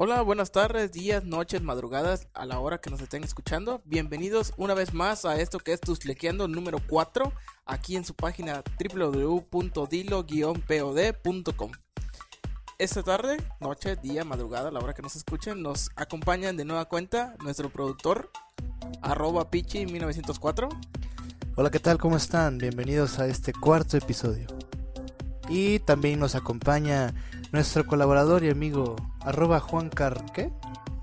Hola, buenas tardes, días, noches, madrugadas, a la hora que nos estén escuchando. Bienvenidos una vez más a esto que es Tuslequeando número 4, aquí en su página www.dilo-pod.com. Esta tarde, noche, día, madrugada, a la hora que nos escuchen, nos acompañan de nueva cuenta nuestro productor, arroba pichi1904. Hola, ¿qué tal? ¿Cómo están? Bienvenidos a este cuarto episodio. Y también nos acompaña nuestro colaborador y amigo arroba Juancar, ¿qué?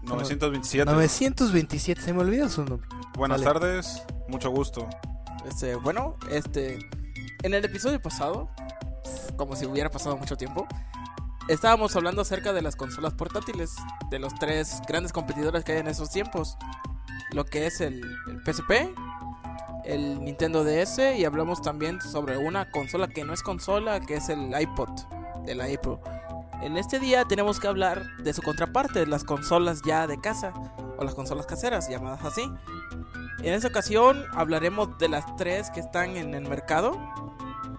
927. 927, se me olvida su nombre. Buenas Vale. tardes, mucho gusto. Este, bueno, este, en el episodio pasado, como si hubiera pasado mucho tiempo, estábamos hablando acerca de las consolas portátiles, de los tres grandes competidores que hay en esos tiempos, lo que es el, el PSP, el Nintendo DS y hablamos también sobre una consola que no es consola, que es el iPod de la Apple. En este día tenemos que hablar de su contraparte, las consolas ya de casa o las consolas caseras, llamadas así. En esta ocasión hablaremos de las tres que están en el mercado,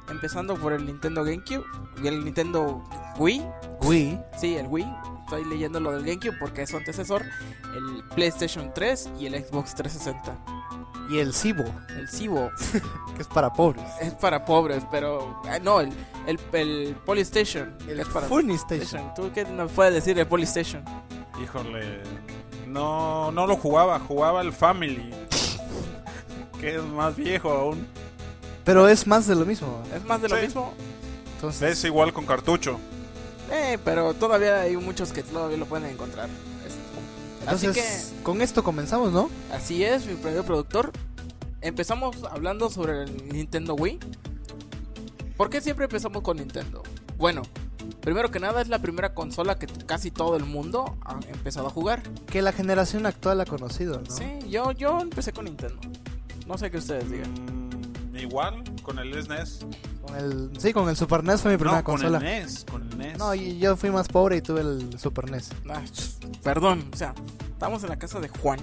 empezando por el Nintendo GameCube, el Nintendo Wii, Wii, sí, el Wii. Estoy leyendo lo del GameCube porque es su antecesor, el PlayStation 3 y el Xbox 360. y el Cibo, El Cibo que es para pobres. es para pobres, pero ah, no, el, el, el Polystation El es para Funny Station. ¿Tú qué nos puedes decir de Polystation? Híjole, no, no lo jugaba, jugaba el Family, que es más viejo aún. Pero es más de lo mismo. Es más de lo mismo. Entonces, Es igual con cartucho. Eh, pero todavía hay muchos que todavía lo pueden encontrar. Es- Así entonces con esto comenzamos, ¿no? Así es, mi primer productor. Empezamos hablando sobre el Nintendo Wii. ¿Por qué siempre empezamos con Nintendo? Bueno, primero que nada es la primera consola que casi todo el mundo ha empezado a jugar. Que la generación actual ha conocido, ¿no? Sí, yo, yo empecé con Nintendo. No sé qué ustedes digan. Mm, igual con el SNES. Con el, sí, con el Super NES fue mi primera no, con consola. el NES, con el NES. No, y yo fui más pobre y tuve el Super NES. Ah, perdón, o sea, estamos en la casa de Juan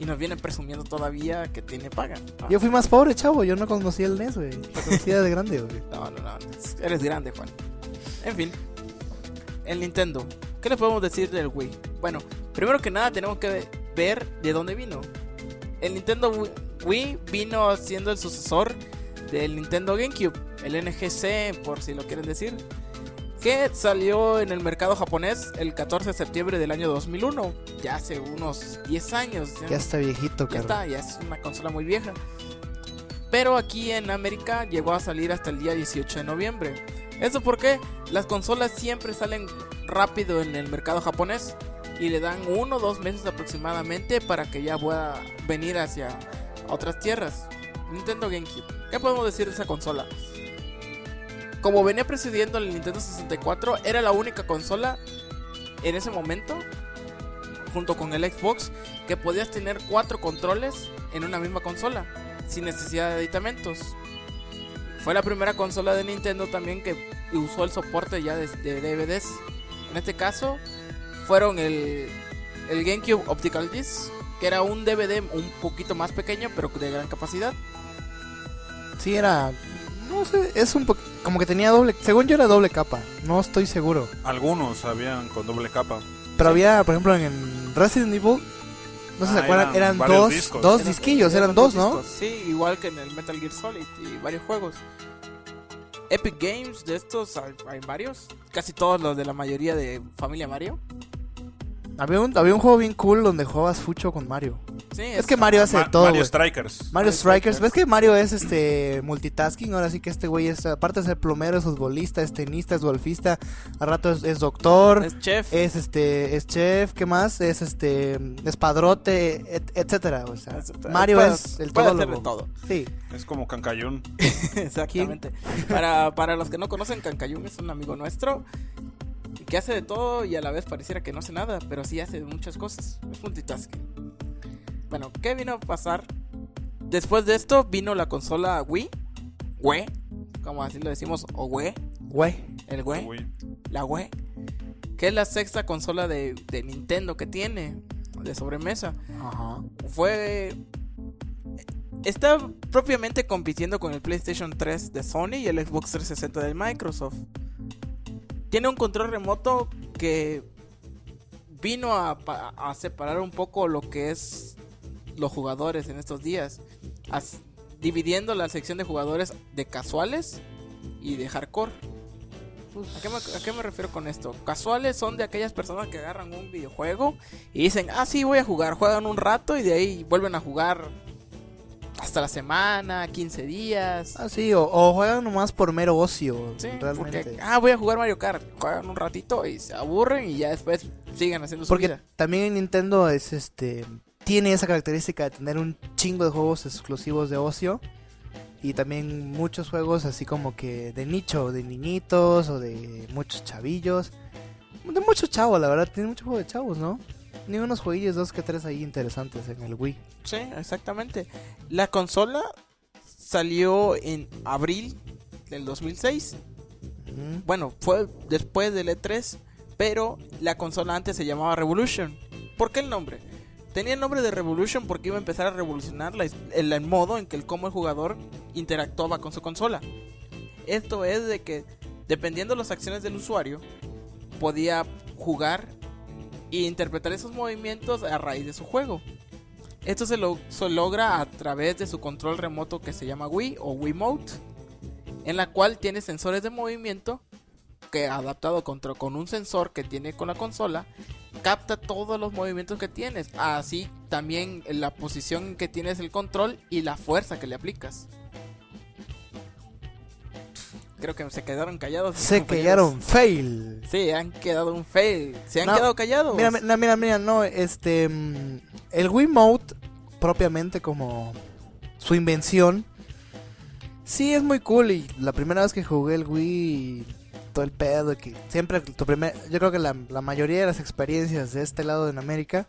y nos viene presumiendo todavía que tiene paga. Ah, Yo fui más pobre, chavo. Yo no conocía el NES, güey. Lo conocía de grande, güey. No, no, no. Eres grande, Juan. En fin. El Nintendo. ¿Qué le podemos decir del Wii? Bueno, primero que nada tenemos que ver de dónde vino. El Nintendo Wii- Wii vino siendo el sucesor del Nintendo GameCube, el NGC, por si lo quieren decir, que salió en el mercado japonés el 14 de septiembre del año 2001, ya hace unos 10 años. Ya está viejito, Ya está, ya es una consola muy vieja. Pero aquí en América llegó a salir hasta el día 18 de noviembre. ¿Eso porque Las consolas siempre salen rápido en el mercado japonés y le dan uno o dos meses aproximadamente para que ya pueda venir hacia otras tierras. Nintendo GameCube. ¿Qué podemos decir de esa consola? Como venía precediendo el Nintendo 64, era la única consola en ese momento, junto con el Xbox, que podías tener cuatro controles en una misma consola, sin necesidad de aditamentos. Fue la primera consola de Nintendo también que usó el soporte ya de, DVDs. En este caso, fueron el, el GameCube Optical Disc, que era un DVD un poquito más pequeño, pero de gran capacidad. Sí, era. No sé, es un poco. Como que tenía doble. Según yo era doble capa. No estoy seguro. Algunos habían con doble capa. Pero había, por ejemplo, en Resident Evil. No sé si Ah, se acuerdan, eran dos, discos. dos disquillos, eran dos, ¿no? Sí, igual que en el Metal Gear Solid y varios juegos. Epic Games, de estos hay, hay varios. Casi todos los de la mayoría de Familia Mario. Había un, había un juego bien cool donde jugabas Fucho con Mario. Sí, Es que Mario hace de todo, Mario. Strikers. Mario Mario Strikers, Strikers. ¿ves que Mario es este multitasking? Ahora sí que este güey es, aparte de ser plomero, es futbolista, es tenista, es golfista, a rato es, es doctor, es chef. es este, es chef, ¿qué más? Es este, es padrote, et- etcétera. O sea, Etcétera. Mario Puede- es el puede hacer todólogo. de todo. Sí, Es como Cancayún. Exactamente. Para, para los que no conocen, Cancayún es un amigo nuestro que hace de todo y a la vez pareciera que no hace nada, pero sí hace muchas cosas. Es multitasking. Bueno, ¿qué vino a pasar? Después de esto vino la consola Wii. Wii, como así lo decimos, o Wii, güey. el Wii, la Wii, que es la sexta consola de, de Nintendo que tiene de sobremesa. Ajá. fue está propiamente compitiendo con el PlayStation 3 de Sony y el Xbox 360 de Microsoft. Tiene un control remoto que vino a, a separar un poco lo que es los jugadores en estos días, as- dividiendo la sección de jugadores de casuales y de hardcore. ¿A qué, me, a qué me refiero con esto? Casuales son de aquellas personas que agarran un videojuego y dicen, ah, sí, voy a jugar. Juegan un rato y de ahí vuelven a jugar hasta la semana, 15 días. Ah, sí, o, o juegan nomás por mero ocio, Sí, realmente. porque, ah, voy a jugar Mario Kart. Juegan un ratito y se aburren y ya después siguen haciendo su Porque vida. también Nintendo es este tiene esa característica de tener un chingo de juegos exclusivos de ocio y también muchos juegos así como que de nicho, de niñitos o de muchos chavillos. De muchos chavos, la verdad, tiene mucho juego de chavos, ¿no? Ni unos jueguillos, dos que tres ahí interesantes en el Wii. Sí, exactamente. La consola salió en abril del 2006. Ujú. Bueno, fue después del E3, pero la consola antes se llamaba Revolution. ¿Por qué el nombre? Tenía el nombre de Revolution porque iba a empezar a revolucionar la- el, el modo en que el cómo el jugador interactuaba con su consola. Esto es de que dependiendo de las acciones del usuario, podía jugar e interpretar esos movimientos a raíz de su juego. Esto se, lo, se logra a través de su control remoto que se llama Wii o Wiimote, en la cual tiene sensores de movimiento que adaptado contra, con un sensor que tiene con la consola, capta todos los movimientos que tienes, así también la posición que tienes el control y la fuerza que le aplicas. Creo que se quedaron callados. Se quedaron fail. Sí, han quedado un fail. Se han No, quedado callados. Mira, mira, mira, mira, no, este mm, el Wiimote propiamente como su invención sí es muy cool y la primera vez que jugué el Wii todo el pedo que siempre tu primer yo creo que la, la mayoría de las experiencias de este lado en América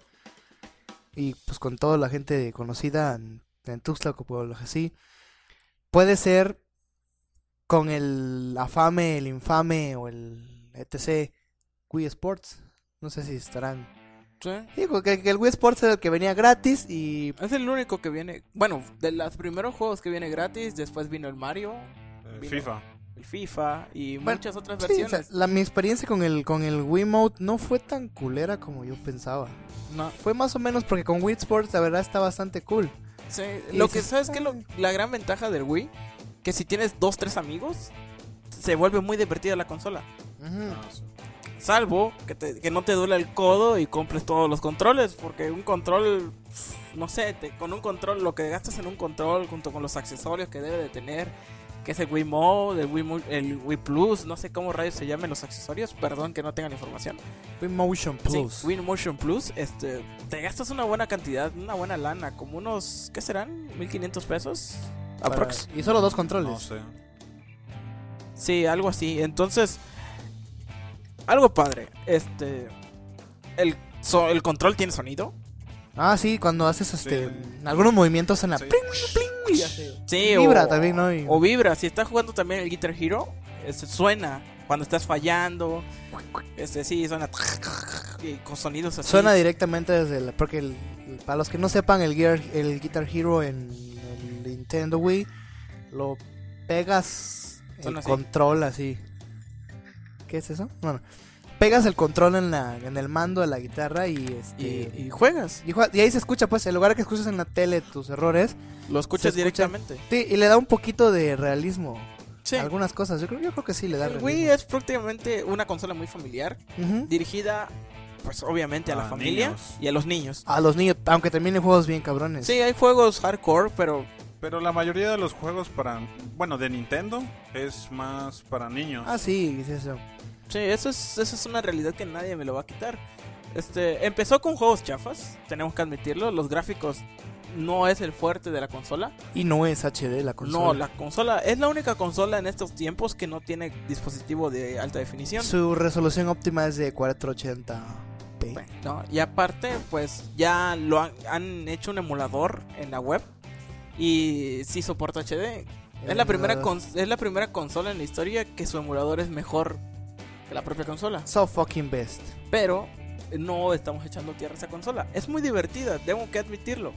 y pues con toda la gente conocida en, en Tuxtla o así puede ser con el afame, el infame o el etc Wii Sports. No sé si estarán. Sí. Digo que, que el Wii Sports era el que venía gratis y. Es el único que viene. Bueno, de los primeros juegos que viene gratis, después vino el Mario, Vino. FIFA. el FIFA y Bueno, muchas otras sí, o sea, versiones. la, mi experiencia con el, con el Wii Mode no fue tan culera como yo pensaba. No, Fue más o menos porque con Wii Sports la verdad está bastante cool. sí, Y lo que sabes que lo- la gran ventaja del Wii, que si tienes dos, tres amigos, se vuelve muy divertida la consola. Ah. Salvo que, te- que no te duele el codo y compres todos los controles, porque un control, no sé, te- con un control, lo que gastas en un control junto con los accesorios que debe de tener, que es el Wii Mode, el Wii, Mo- el Wii Plus, no sé cómo rayos se llamen los accesorios, perdón que no tenga la información. Wii Motion Plus. Sí, Wii Motion Plus, este, te gastas una buena cantidad, una buena lana, como unos, ¿qué serán? ¿1500 pesos? Para- y solo dos controles. No sé. Sí, algo así. Entonces, algo padre. Este, el, so- el control tiene sonido. Ah, sí, cuando haces este Sí. algunos movimientos en la Sí. y hace- Sí, Vibra o, también, ¿no? Y- O vibra. Si estás jugando también el Guitar Hero, este, suena cuando estás fallando. Este, sí, suena y con sonidos así. Suena directamente desde la, porque el- el- para los que no sepan el Gear, el Guitar Hero en el Nintendo Wii lo pegas el así. control así. ¿Qué es eso? Bueno, pegas el control en la en el mando de la guitarra y este y, y juegas. y, ahí se escucha pues en lugar de que escuches en la tele tus errores, Lo escuchas escucha. directamente. sí, y le da un poquito de realismo Sí. algunas cosas. Yo creo yo creo que sí le da El realismo. Wii es prácticamente una consola muy familiar, dirigida pues obviamente a la familia niños. y a los niños. A los niños, aunque terminen juegos bien cabrones. Sí, hay juegos hardcore, pero Pero la mayoría de los juegos para, bueno, de Nintendo es más para niños. Ah, sí, es eso. sí, eso es, eso es una realidad que nadie me lo va a quitar. Este, empezó con juegos chafas, tenemos que admitirlo. Los gráficos no es el fuerte de la consola. Y no es HD la consola. No, la consola es la única consola en estos tiempos que no tiene dispositivo de alta definición. Su resolución óptima es de 480p. Bueno, no, y aparte, pues ya lo han, han hecho un emulador en la web y sí soporta HD. Es la, primera es la primera consola en la historia que su emulador es mejor que la propia consola. So fucking best. Pero no estamos echando tierra a esa consola. Es muy divertida, tengo que admitirlo.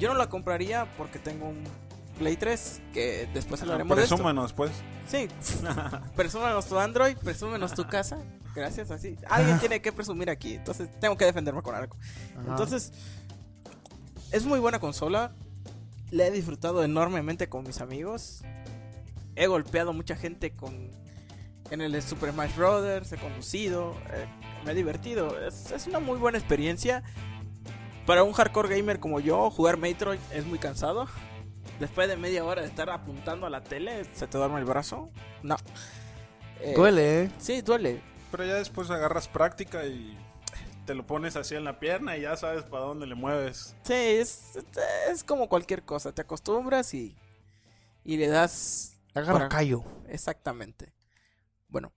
Yo no la compraría porque tengo un Play 3, que después Ah, hablaremos de esto. Presúmenos, pues. Sí, presúmenos tu Android, presúmenos tu casa. Gracias, así. Alguien tiene que presumir aquí, entonces tengo que defenderme con algo. Entonces, es muy buena consola. La he disfrutado enormemente con mis amigos. He golpeado mucha gente con en el Super Smash Brothers, he conducido, eh, me he divertido. Es, es una muy buena experiencia. Para un hardcore gamer como yo, jugar Metroid es muy cansado. Después de media hora de estar apuntando a la tele, se te duerme el brazo. No. Eh, Duele, ¿eh? Sí, duele. Pero ya después agarras práctica y te lo pones así en la pierna y ya sabes para dónde le mueves. Sí, es, es como cualquier cosa. Te acostumbras y, y le das. Agarra para- callo. Exactamente. Bueno,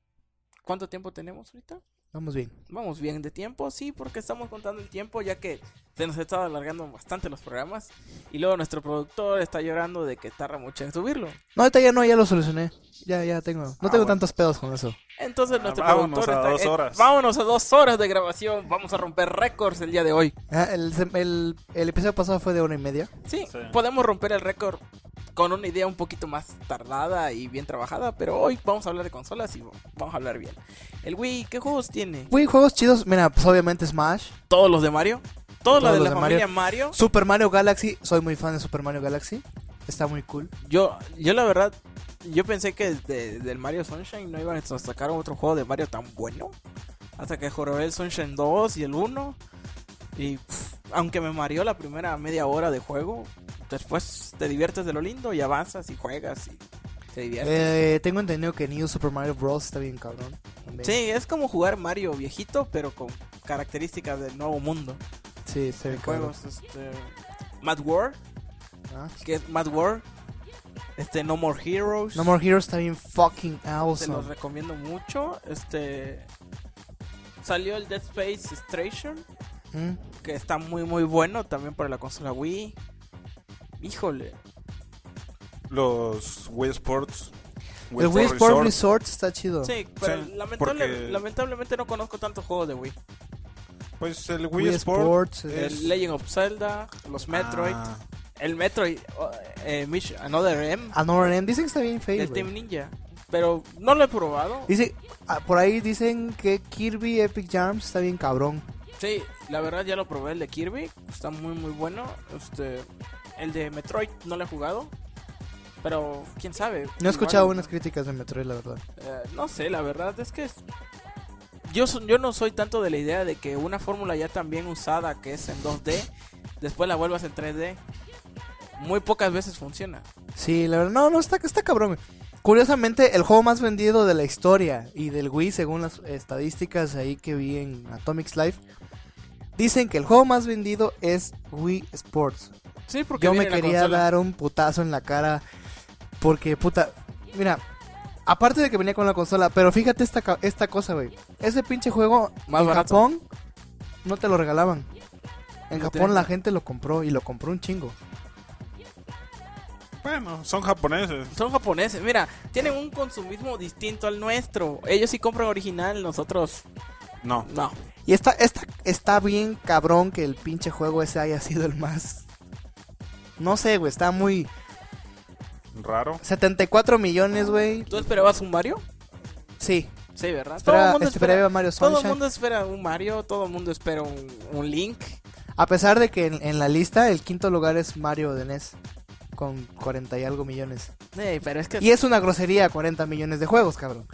¿cuánto tiempo tenemos ahorita? Vamos bien. Vamos bien de tiempo, sí, porque estamos contando el tiempo ya que se nos está alargando bastante los programas. Y luego nuestro productor está llorando de que tarda mucho en subirlo. No, ahorita ya no, ya lo solucioné. Ya, ya tengo. No Ah, tengo bueno. tantos pedos con eso. Entonces Ah, nuestro vámonos productor a está. dos eh, horas. vámonos a dos horas de grabación. Vamos a romper récords el día de hoy. Ah, El, el, el episodio pasado fue de hora y media. Sí, Sí. podemos romper el récord con una idea un poquito más tardada y bien trabajada, pero hoy vamos a hablar de consolas y vamos a hablar bien. El Wii, ¿qué juegos tiene? Wii, juegos chidos. Mira, pues obviamente Smash. Todos los de Mario. Todos los de la de familia Mario. Super Mario Galaxy. Soy muy fan de Super Mario Galaxy. Está muy cool. Yo, yo la verdad, yo pensé que de- del Mario Sunshine no iban a sacar otro juego de Mario tan bueno. Hasta que jorobé el Sunshine 2 y el 1. Y pff, aunque me mareó la primera media hora de juego, después te diviertes de lo lindo y avanzas y juegas y te diviertes. Eh, tengo entendido que New Super Mario Bros. está bien cabrón. también. Sí, es como jugar Mario viejito, pero con características del nuevo mundo Sí, bien cabrón. juegos. Este, Mad World, Ah. que es Mad World. Este, No More Heroes. No More Heroes está bien fucking Te awesome. los recomiendo mucho. Este. Salió el Dead Space Extraction, Mm. que está muy muy bueno también para la consola Wii. Híjole. Los Wii Sports. El Wii Sport Resort. Resort está chido. Sí, pero Sí, lamentable- porque- lamentablemente no conozco tantos juegos de Wii. Pues el Wii, Wii Sport. Sports. es- El Legend of Zelda, los Metroid, Ah, el Metroid, oh, eh, Another M, Another M. Dicen que está bien feo. güey. Team Ninja. Pero no lo he probado. Dice, ah, por ahí dicen que Kirby Epic Jams está bien cabrón. Sí, la verdad ya lo probé el de Kirby, está muy muy bueno. Este, el de Metroid no lo he jugado, pero quién sabe. No he escuchado buenas críticas de Metroid, la verdad. eh, no sé, la verdad es que es- yo yo no soy tanto de la idea de que una fórmula ya tan bien usada que es en 2D, después la vuelvas en 3D. Muy pocas veces funciona. Sí, la verdad, no, no, está, está cabrón. Curiosamente, el juego más vendido de la historia y del Wii, según las estadísticas ahí que vi en Atomics Life, dicen que el juego más vendido es Wii Sports. Sí, porque Yo me quería dar un putazo en la cara porque, puta, mira, aparte de que venía con la consola, pero fíjate esta, esta cosa, güey. Ese pinche juego Más en barato. Japón no te lo regalaban. En Japón la gente lo compró y lo compró un chingo. Bueno, son japoneses. Son japoneses, mira, tienen un consumismo distinto al nuestro. Ellos sí compran original, nosotros No. no. Y está, está, está bien cabrón que el pinche juego ese haya sido el más... No sé, güey, está muy... Raro. 74 millones, güey. ¿Tú esperabas un Mario? Sí. Sí, ¿verdad? Espera, mundo esperaba espera, Mario todo el mundo espera un Mario, todo el mundo espera un, un Link. A pesar de que en, en la lista el quinto lugar es Mario de NES. Con 40 y algo millones. Ey, pero es que Y es una grosería 40 millones de juegos, cabrón.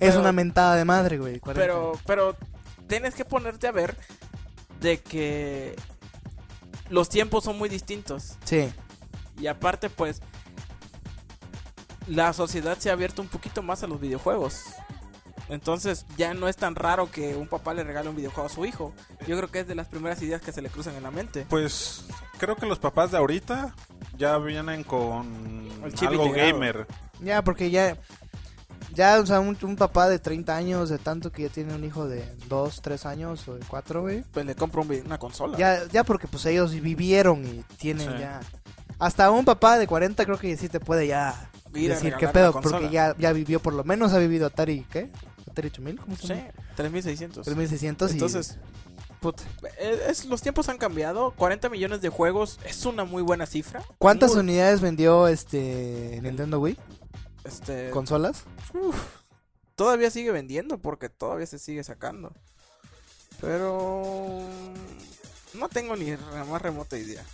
Es una mentada de madre, güey. 40. pero pero tienes que ponerte a ver de que los tiempos son muy distintos. Sí. Y aparte, pues, la sociedad se ha abierto un poquito más a los videojuegos. Entonces ya no es tan raro que un papá le regale un videojuego a su hijo. Yo creo que es de las primeras ideas que se le cruzan en la mente. Pues creo que los papás de ahorita ya vienen con El chip algo integrado. gamer. Ya, porque ya. Ya, o sea, un, un papá de 30 años, de tanto que ya tiene un hijo de 2, 3 años o de 4, güey. Pues le compro un vi- una consola. Ya, ya porque pues ellos vivieron y tienen Sí. ya. Hasta un papá de 40 creo que sí te puede ya Ir a decir regalar qué la pedo, consola. porque ya, ya vivió, por lo menos ha vivido Atari, ¿qué? Atari 8000, ¿cómo se Sí, llama? 3600. 3600 y... Entonces, eh, es- los tiempos han cambiado. 40 millones de juegos es una muy buena cifra. ¿Cuántas Muy- unidades vendió este Nintendo Wii? este, ¿Consolas? uf, todavía sigue vendiendo porque todavía se sigue sacando. Pero no tengo ni la más remota idea.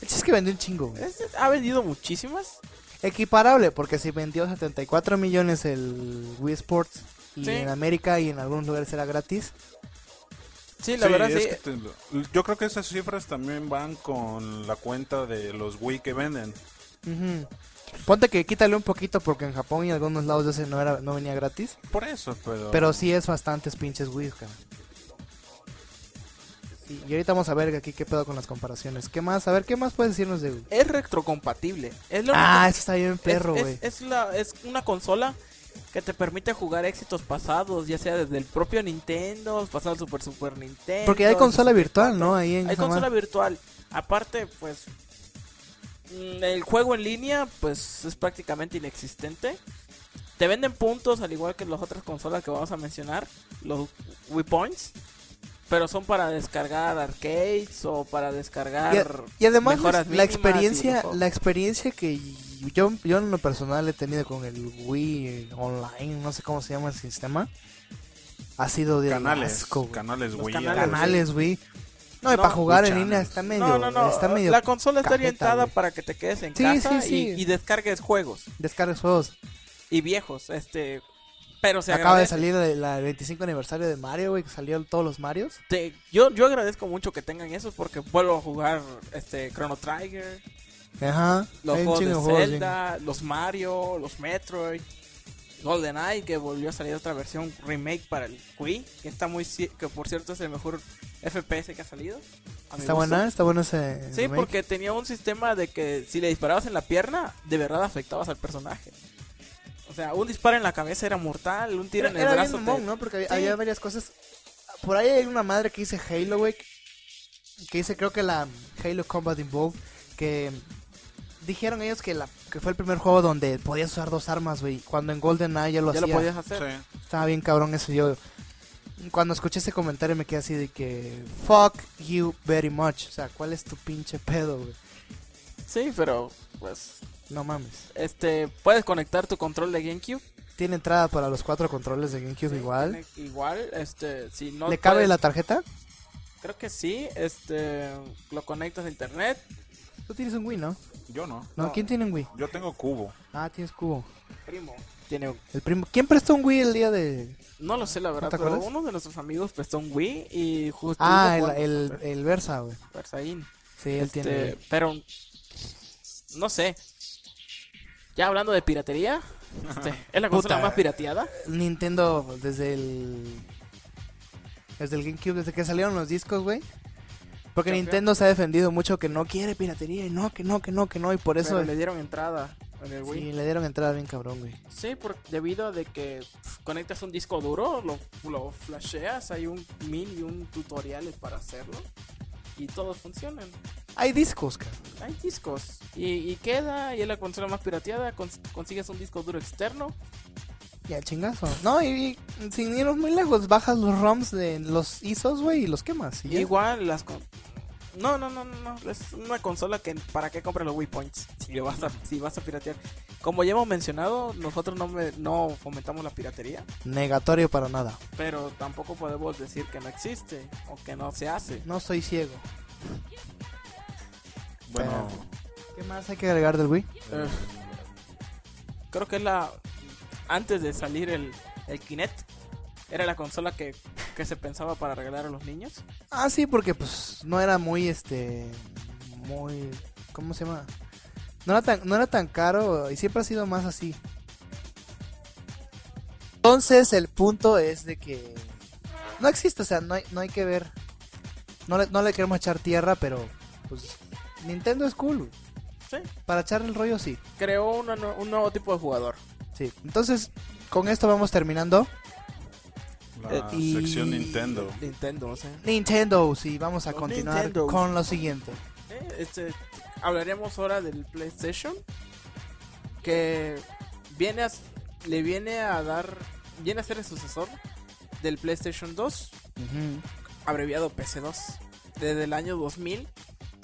El chiste es que vendió un chingo, ha vendido muchísimas. Equiparable, porque si vendió 74 millones el Wii Sports y Sí. en América y en algunos lugares era gratis. Sí, la Sí, verdad es sí. que te- yo creo que esas cifras también van con la cuenta de los Wii que venden. Ponte que quítale un poquito porque en Japón y en algunos lados de ese no, era, no venía gratis. Por eso, pero... Pero sí es bastantes pinches Wii, cara. Sí, y ahorita vamos a ver aquí qué pedo con las comparaciones. ¿Qué más? A ver, ¿qué más puedes decirnos de Wii? Es retrocompatible. Es lo Ah, único- eso está bien perro, es, güey. es, es la, es una consola que te permite jugar éxitos pasados, ya sea desde el propio Nintendo, pasar al Super Super Nintendo. Porque hay consola 64. virtual, ¿no? Ahí en Hay consola virtual. Aparte, pues mm, el juego en línea pues es prácticamente inexistente. Te venden puntos al igual que las otras consolas que vamos a mencionar, los Wii Points, pero son para descargar arcades o para descargar Y además mejoras la y experiencia, la experiencia que yo, yo en lo personal he tenido con el Wii online, no sé cómo se llama el sistema, ha sido de canales, asco, canales Los Wii. canales, canales, Wii. No, y para jugar en línea está medio, No, no, no. está medio la consola está cajeta, orientada güey. para que te quedes en Sí, casa sí, sí. Y, y descargues juegos descargas juegos. y viejos, este, pero se Acaba de agradece. salir el, la- el 25 aniversario de Mario, güey, que salieron todos los Marios. Te- yo, yo agradezco mucho que tengan eso porque vuelvo a jugar este Chrono Trigger, Ajá. los juegos de Zelda, los Mario, los Metroid, GoldenEye que volvió a salir otra versión remake para el Wii, que está muy que por cierto es el mejor FPS que ha salido. Está gusto. buena, está bueno ese. Sí, remake. porque tenía un sistema de que si le disparabas en la pierna, de verdad afectabas al personaje. O sea, un disparo en la cabeza era mortal, un tiro Era, en el era bien brazo. mamón, te- ¿no? Porque había, Sí. había varias cosas. Por ahí hay una madre que dice Halo, güey. Que dice, creo que la Halo Combat Involved. Que dijeron ellos que la que fue el primer juego donde podías usar dos armas, güey. Cuando en GoldenEye ya lo ya lo hacía. podías hacer. Sí. Estaba bien cabrón eso. Yo, cuando escuché ese comentario, me quedé así de que. Fuck you very much. O sea, ¿cuál es tu pinche pedo, güey? Sí, pero pues No mames. este puedes conectar tu control de GameCube. Tiene entrada para los cuatro controles de GameCube igual. Igual, este, si no ¿Le cabe puedes- la tarjeta? Creo que sí, este, lo conectas a internet. Tú tienes un Wii, ¿no? Yo no. No, No. ¿quién tiene un Wii? Yo tengo cubo. Ah, tienes cubo. Primo, tiene El primo. ¿Quién prestó un Wii el día de.? no lo sé la verdad, te pero acuerdas? uno de nuestros amigos prestó un Wii y justo Ah, el, el, el Versa, güey. Versaín. Sí, él Este, tiene. pero no sé. Ya hablando de piratería, este, es la consola Puta. más pirateada. Nintendo desde el. Desde el GameCube, desde que salieron los discos, güey. Porque. Nintendo se ha defendido mucho que no quiere piratería y no, que no, que no, que no. Y por eso Pero le dieron entrada en el sí, le dieron entrada bien cabrón, güey. Sí, por, debido a de que conectas un disco duro, lo, lo flasheas, hay un mil y un tutoriales para hacerlo y todos funcionan. Hay discos, cabrón. Hay discos y, y queda y es la consola más pirateada, cons- consigues un disco duro externo. Ya, chingazo. No, y, y sin irnos muy lejos, bajas los ROMs de los ISOs, güey, y los quemas. y. Igual las con- No, no, no, no, no, es una consola que para qué compras los Wii Points si vas a si vas a piratear. Como ya hemos mencionado, nosotros no me- no fomentamos la piratería, Negatorio para nada. pero tampoco podemos decir que no existe o que no se hace. No soy ciego. Bueno, ¿Qué más hay que agregar del Wii? Eh, creo que es la antes de salir el, el Kinect Era la consola que, que se pensaba para regalar a los niños. Ah, sí, porque pues no era muy, este, muy, ¿cómo se llama? No era tan, no era tan caro y siempre ha sido más así. Entonces el punto es de que no existe, o sea, no hay, no hay que ver. No le, no le queremos echar tierra, pero pues Nintendo es cool. Sí. Para echarle el rollo sí. Creó una un nuevo tipo de jugador. Sí. Entonces, con esto vamos terminando. La Eh, y- sección Nintendo. Nintendo, o sea. Nintendo, sí, vamos a Los continuar con lo siguiente. Eh, Este, hablaremos ahora del PlayStation. Que viene a, le viene a dar. Viene a ser el sucesor del PlayStation 2. Ujú. abreviado PC2. Desde el año 2000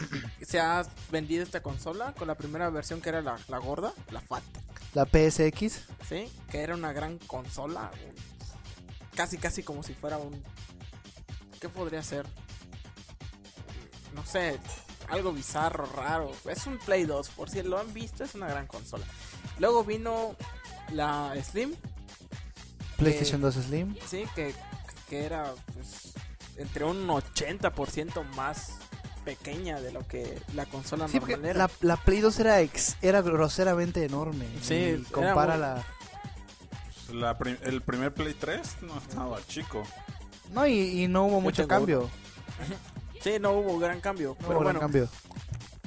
se ha vendido esta consola con la primera versión que era la, la gorda, la FAT, La PSX. ¿sí? Que era una gran consola. Casi, casi como si fuera un... ¿Qué podría ser? No sé, algo bizarro, raro. Es un Play 2, por si lo han visto, es una gran consola. Luego vino la Slim, PlayStation 2 Slim. Sí, que, que era pues, entre un 80% más pequeña de lo que la consola Sí, normal era. la, la Play 2 era, ex- era groseramente enorme. Sí, y compara muy- la... La prim- el primer Play 3 no estaba chico. No, y, y no hubo mucho tengo cambio. Sí, no hubo gran cambio. No pero hubo gran cambio.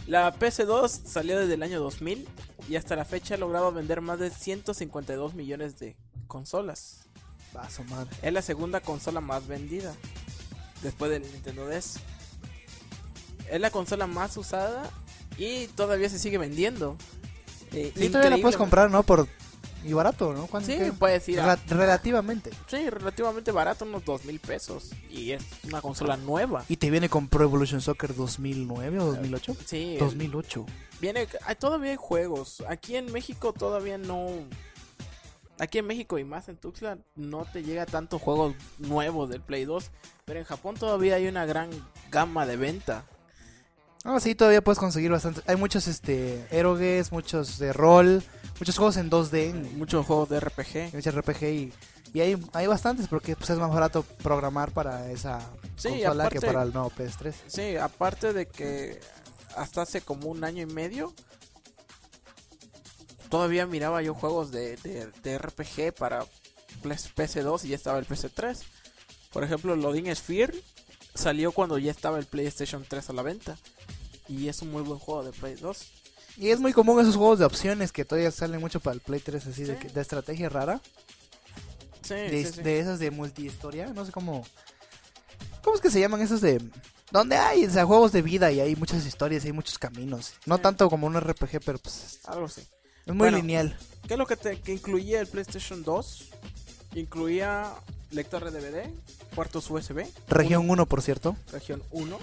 la PS2 salió desde el año 2000 y hasta la fecha ha logrado vender más de 152 millones de consolas. Va, su madre. Es la segunda consola más vendida después del Nintendo DS. Es la consola más usada y todavía se sigue vendiendo. Eh, Y todavía la puedes comprar, ¿no? Por... Y barato, ¿no? ¿Cuánto Sí, qué? puedes ir a, Relativamente. Sí, relativamente barato, unos dos mil pesos. Y es una consola nueva. Y te viene con Pro Evolution Soccer 2009 o 2008. Sí, el- 2008. viene. hay- todavía hay juegos. Aquí en México todavía no. Aquí en México y más en Tuxtla no te llega tantos juegos nuevos del Play 2. Pero en Japón todavía hay una gran gama de venta. Ah, sí, todavía puedes conseguir bastante. Hay muchos este erogues, muchos de rol, muchos juegos en 2D, en Muchos juegos de RPG. muchos RPG y, y hay, hay bastantes porque pues, es más barato programar para esa Sí, consola que para el nuevo PS3. Sí, aparte de que hasta hace como un año y medio todavía miraba yo juegos de, de, de RPG para PS- PC2 y ya estaba el PC3. Por ejemplo, Loading Sphere salió cuando ya estaba el PlayStation 3 a la venta. Y es un muy buen juego de Play 2. Y es muy común esos juegos de opciones que todavía salen mucho para el Play 3 así de, Sí. que- de estrategia rara, Sí, de, sí, de esas de multihistoria, no sé cómo ¿Cómo es que se llaman esos de donde hay o sea, juegos de vida y hay muchas historias y hay muchos caminos? No tanto como un RPG, pero pues Algo así. es muy Bueno. lineal. ¿Qué es lo que, te- que incluía el PlayStation 2? Incluía lector de DVD, puertos USB, Región 1, por cierto. región 1.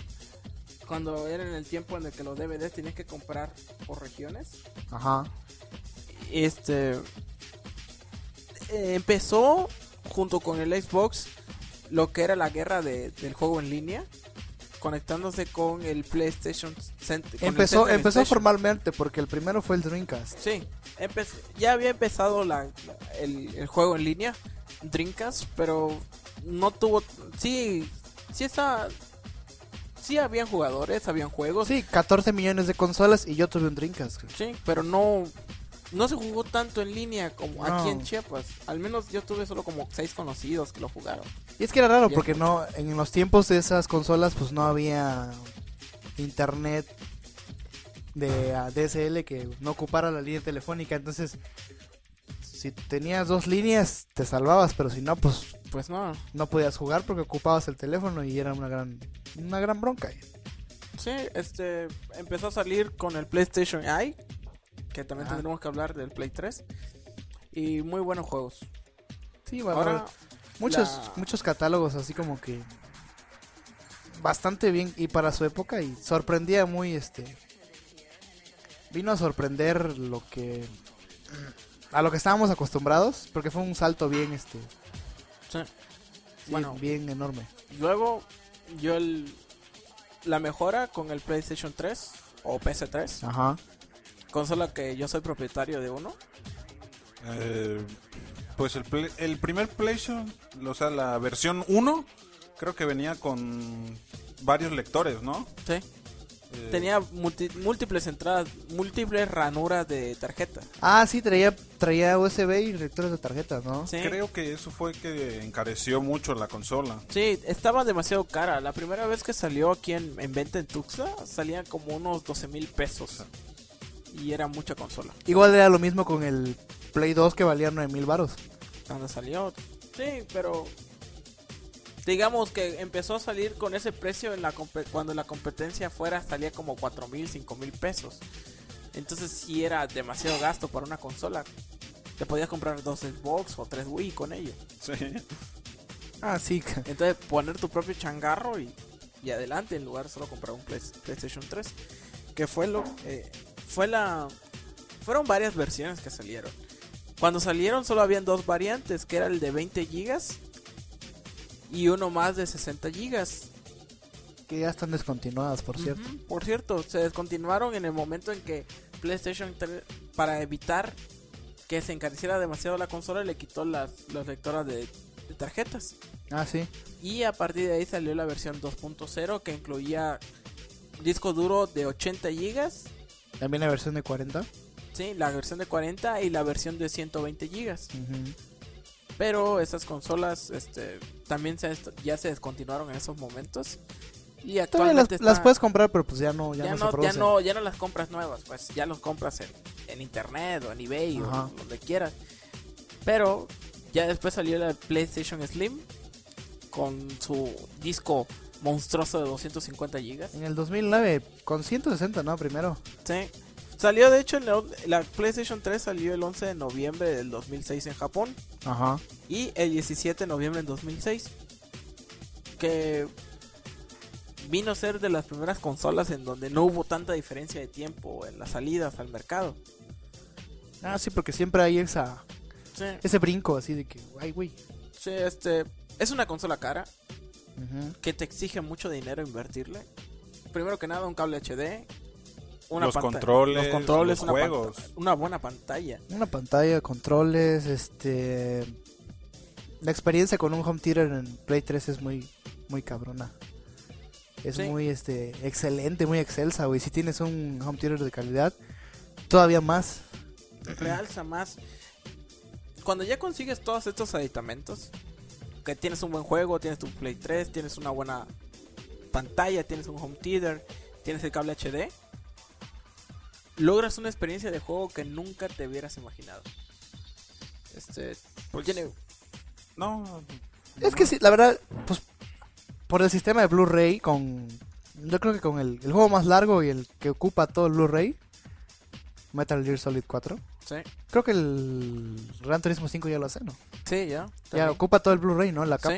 Cuando era en el tiempo en el que los DVDs tenías que comprar por regiones. Ajá. Este eh, empezó junto con el Xbox lo que era la guerra de- del juego en línea, conectándose con el PlayStation Cent- con el Empezó, empezó Station. formalmente porque el primero fue el Dreamcast. Sí, ya había empezado la, la- el, el juego en línea, Dreamcast, pero no tuvo, sí, sí está, sí habían jugadores, habían juegos, Sí, 14 millones de consolas y yo tuve un Dreamcast. Sí, pero no no se jugó tanto en línea como No. aquí en Chiapas. Al menos yo tuve solo como seis conocidos que lo jugaron. Y es que era raro Bien porque no en los tiempos de esas consolas pues no había internet de ah, DSL que no ocupara la línea telefónica, entonces si tenías dos líneas te salvabas, pero si no pues Pues no. no podías jugar porque ocupabas el teléfono y era una gran una gran bronca. Sí, este empezó a salir con el PlayStation Eye, que también Ajá. tendremos que hablar del Play 3 y muy buenos juegos. Sí, bueno, Ahora muchos la- muchos catálogos así como que bastante bien y para su época y sorprendía muy este vino a sorprender lo que a lo que estábamos acostumbrados porque fue un salto bien este sí. sí, Bueno. bien enorme luego yo el la mejora con el PlayStation 3 o PS3, ajá consola que yo soy propietario de uno. Eh, Pues el, play- el primer PlayStation, o sea, la versión 1, creo que venía con varios lectores, ¿no? Sí. Eh, Tenía multi- múltiples entradas, múltiples ranuras de tarjeta. Ah, sí, traía, traía USB y lectores de tarjetas, ¿no? Sí. Creo que eso fue que encareció mucho la consola. Sí, estaba demasiado cara. La primera vez que salió aquí en, en venta en Tuxtla, salía como unos 12 mil pesos. Y era mucha consola. Igual era lo mismo con el Play 2 que valía 9 mil baros. Cuando salió, sí, pero digamos que empezó a salir con ese precio en la cuando la competencia fuera salía como 4 mil, 5 mil pesos. Entonces sí era demasiado gasto para una consola. Te podías comprar dos Xbox o tres Wii con ello. Sí. Ah, sí. Entonces poner tu propio changarro y, y adelante en lugar de solo comprar un Play- PlayStation 3. Que fue lo... eh, fue la... Fueron varias versiones que salieron. Cuando salieron solo habían dos variantes, que era el de 20 gigas y uno más de 60 gigas. Que ya están descontinuadas, por cierto. Por cierto, se descontinuaron en el momento en que PlayStation 3, para evitar que se encareciera demasiado la consola, le quitó las, las lectoras de- de tarjetas. Ah, sí. Y a partir de ahí salió la versión 2.0 que incluía disco duro de 80 GB, También la versión de 40. sí, la versión de 40 y la versión de 120 GB. Ujú. Pero esas consolas este, también se, ya se descontinuaron en esos momentos. Y actualmente las, las está- puedes comprar, pero pues ya no, ya ya, no, ya, no, ya no las compras nuevas, pues ya los compras en, en internet o en eBay Ajá. o donde quieras. Pero ya después salió la PlayStation Slim con su disco monstruoso de 250 GB. En el 2009, con 160, ¿no? Primero. Sí. Salió de hecho en la, la PlayStation 3 salió el 11 de noviembre del 2006 en Japón Ajá. y el 17 de noviembre del 2006 que vino a ser de las primeras consolas en donde no hubo tanta diferencia de tiempo en las salidas al mercado. Ah, sí, porque siempre hay esa, Sí, ese brinco así de que, ay, güey. sí, este es una consola cara Ujú. que te exige mucho dinero invertirle. Primero que nada un cable HD, una Los controles, los controles, los una juegos. una buena pantalla. Una pantalla, controles, este... La experiencia con un home theater en Play 3 es muy, muy cabrona. Es Sí. muy, este, excelente, muy excelsa, güey. Si tienes un home theater de calidad, todavía más. realza más. Cuando ya consigues todos estos aditamentos, que tienes un buen juego, tienes tu Play 3, tienes una buena pantalla, tienes un home theater, tienes el cable HD, logras una experiencia de juego que nunca te hubieras imaginado. Este, Pues, tiene, No, Es que sí, la verdad, pues por el sistema de Blu-ray, con. Yo creo que con el, el juego más largo y el que ocupa todo el Blu-ray, Metal Gear Solid 4. sí, Creo que el Gran Turismo 5 ya lo hace, ¿no? sí, ya. Ya ocupa todo el Blu-ray, ¿no? La Sí.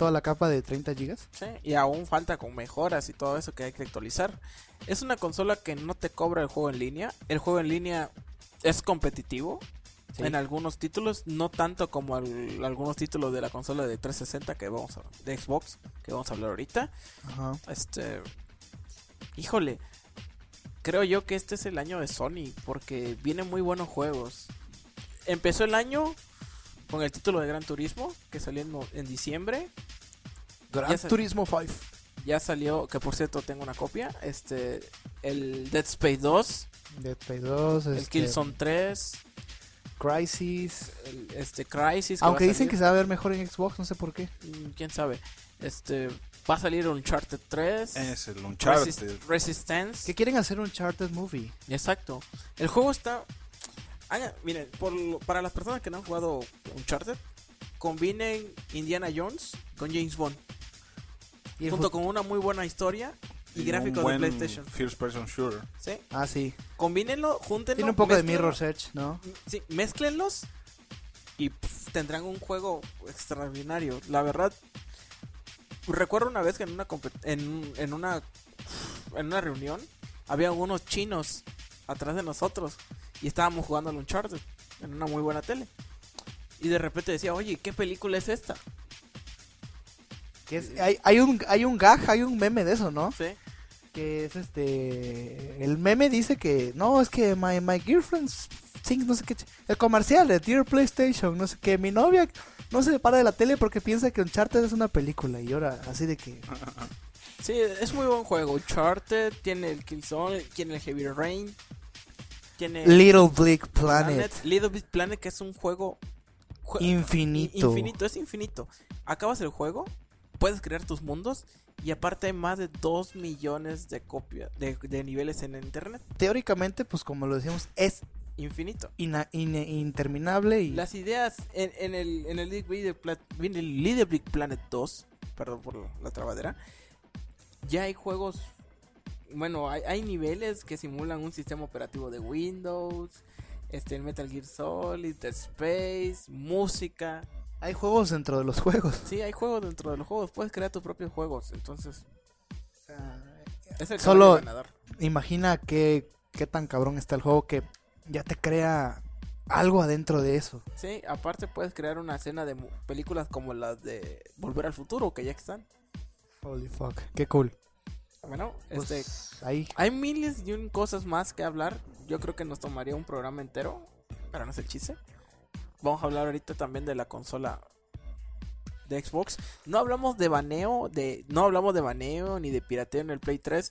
Toda la capa de 30 gigas. Sí, y aún falta con mejoras y todo eso que hay que actualizar. Es una consola que no te cobra el juego en línea. El juego en línea es competitivo Sí. en algunos títulos, no tanto como al- algunos títulos de la consola de 360 que vamos a, de Xbox que vamos a hablar ahorita. Ajá. Este, híjole, creo yo que este es el año de Sony porque vienen muy buenos juegos. Empezó el año con el título de Gran Turismo que salió en, diciembre. Gran Turismo 5. Ya salió, que por cierto tengo una copia, este, el Dead Space 2, Dead Space 2. el este, Killzone 3, Crisis. el, este Crisis. Aunque dicen que se va a ver mejor en Xbox, no sé por qué. Mm, quién sabe. Este, va a salir Uncharted 3, es el Resist- Uncharted. Resistance. Que quieren hacer un Charted Movie. Exacto. El juego está. Haga- miren, por para las personas que no han jugado Uncharted, combinen Indiana Jones con James Bond, Y junto con una muy buena historia y, un gráficos de PlayStation. First person shooter. ¿sí? Ah, sí. Combínenlo, júntenlo. Tiene un poco de. Mirror Edge, ¿no? Sí, mézclenlos y tendrán un juego extraordinario. La verdad, recuerdo una vez que en una en, en una en una reunión había unos chinos atrás de nosotros y estábamos jugando al Uncharted en una muy buena tele. Y de repente decía, oye, ¿qué película es esta? Que es- hay, hay un hay un gag, hay un meme de eso, ¿no? Sí, Que es este el meme dice que no, es que my my girlfriend's Things, no sé qué. El comercial de Dear PlayStation, no sé qué. Mi novia no se para de la tele porque piensa que Uncharted es una película. Y ahora, así de que. Sí, es muy buen juego. Uncharted, tiene el Killzone, tiene el Heavy Rain, tiene Little Big Planet. Little Big Planet, que es un juego jue- Infinito. Infinito, es infinito. Acabas el juego, puedes crear tus mundos y aparte hay más de 2 millones de copias de, de niveles en internet. Teóricamente, pues como lo decimos, es Infinito. ina- interminable y. Las ideas en, en el en el Little Big Planet 2, perdón por la trabadera, ya hay juegos, bueno, hay, hay niveles que simulan un sistema operativo de Windows, este el Metal Gear Solid, Dead Space, música, Hay juegos dentro de los juegos. sí, hay juegos dentro de los juegos, puedes crear tus propios juegos, entonces es el Solo- ganador. Imagina qué, qué tan cabrón está el juego que ya te crea algo adentro de eso. Sí, aparte puedes crear una escena de películas como las de Volver al Futuro que ya están. Holy fuck. Qué cool. Bueno, Pues, este ahí. Hay miles y un cosas más que hablar. Yo creo que nos tomaría un programa entero. Pero no es el chiste. Vamos a hablar ahorita también de la consola de Xbox. No hablamos de baneo, de no hablamos de baneo ni de pirateo en el Play 3.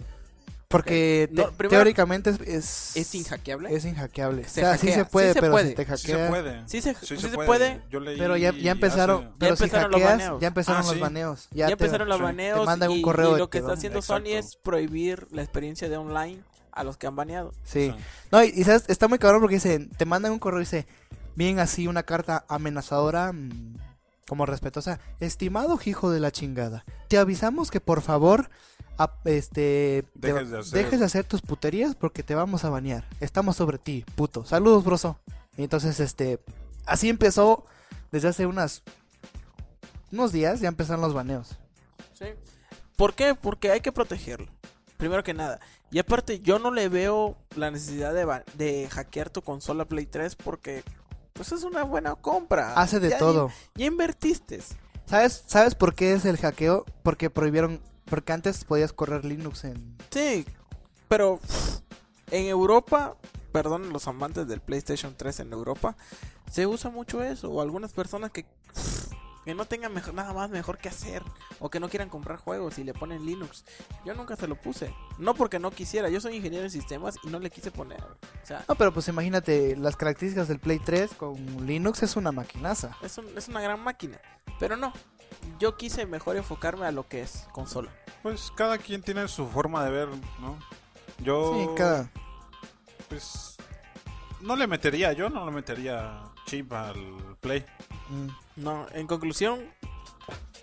Porque No, te- primero- teóricamente es, es, Es inhackeable. es inhackeable. Se o sea, sí se puede, sí se pero puede. si te Sí hackea. se puede. Sí se- Sí sí se se puede. puede. Yo leí Pero ya, ya empezaron. hace- Pero si empezaron los hackeas, baneos. ya empezaron Ah, los baneos. Ya, te- empezaron los sí. baneos te mandan un y, correo y lo que está haciendo Sony es prohibir la experiencia de online a los que han baneado. Sí. Sí. No, y, y sabes, está muy cabrón porque dice, te mandan un correo y dice, bien así una carta amenazadora, mm, como respetuosa, estimado hijo de la chingada, te avisamos que por favor, ap- este, te- Dejes de hacer- dejes de hacer tus puterías porque te vamos a banear. Estamos sobre ti, puto. Saludos, broso. Y entonces, este, así empezó desde hace unas, unos días, ya empezaron los baneos. Sí. ¿Por qué? Porque hay que protegerlo. Primero que nada. Y aparte, yo no le veo la necesidad de, de hackear tu consola Play 3 porque pues es una buena compra. Hace de Ya- todo. Ya invertiste. ¿Sabes, ¿Sabes por qué es el hackeo? Porque prohibieron, porque antes podías correr Linux en... Sí, pero en Europa, perdón, los amantes del PlayStation 3 en Europa, se usa mucho eso. O algunas personas que, que no tengan mejor- nada más mejor que hacer. O que no quieran comprar juegos y le ponen Linux. Yo nunca se lo puse. No porque no quisiera. Yo soy ingeniero en sistemas y no le quise poner. O sea, No, pero pues imagínate, las características del Play 3 con Linux es una maquinaza. es, un- es una gran máquina. Pero no. Yo quise mejor enfocarme a lo que es consola. Pues cada quien tiene su forma de ver, ¿no? Yo. Sí, cada... Pues. No le metería, yo no le metería chip al Play. mm, No, en conclusión,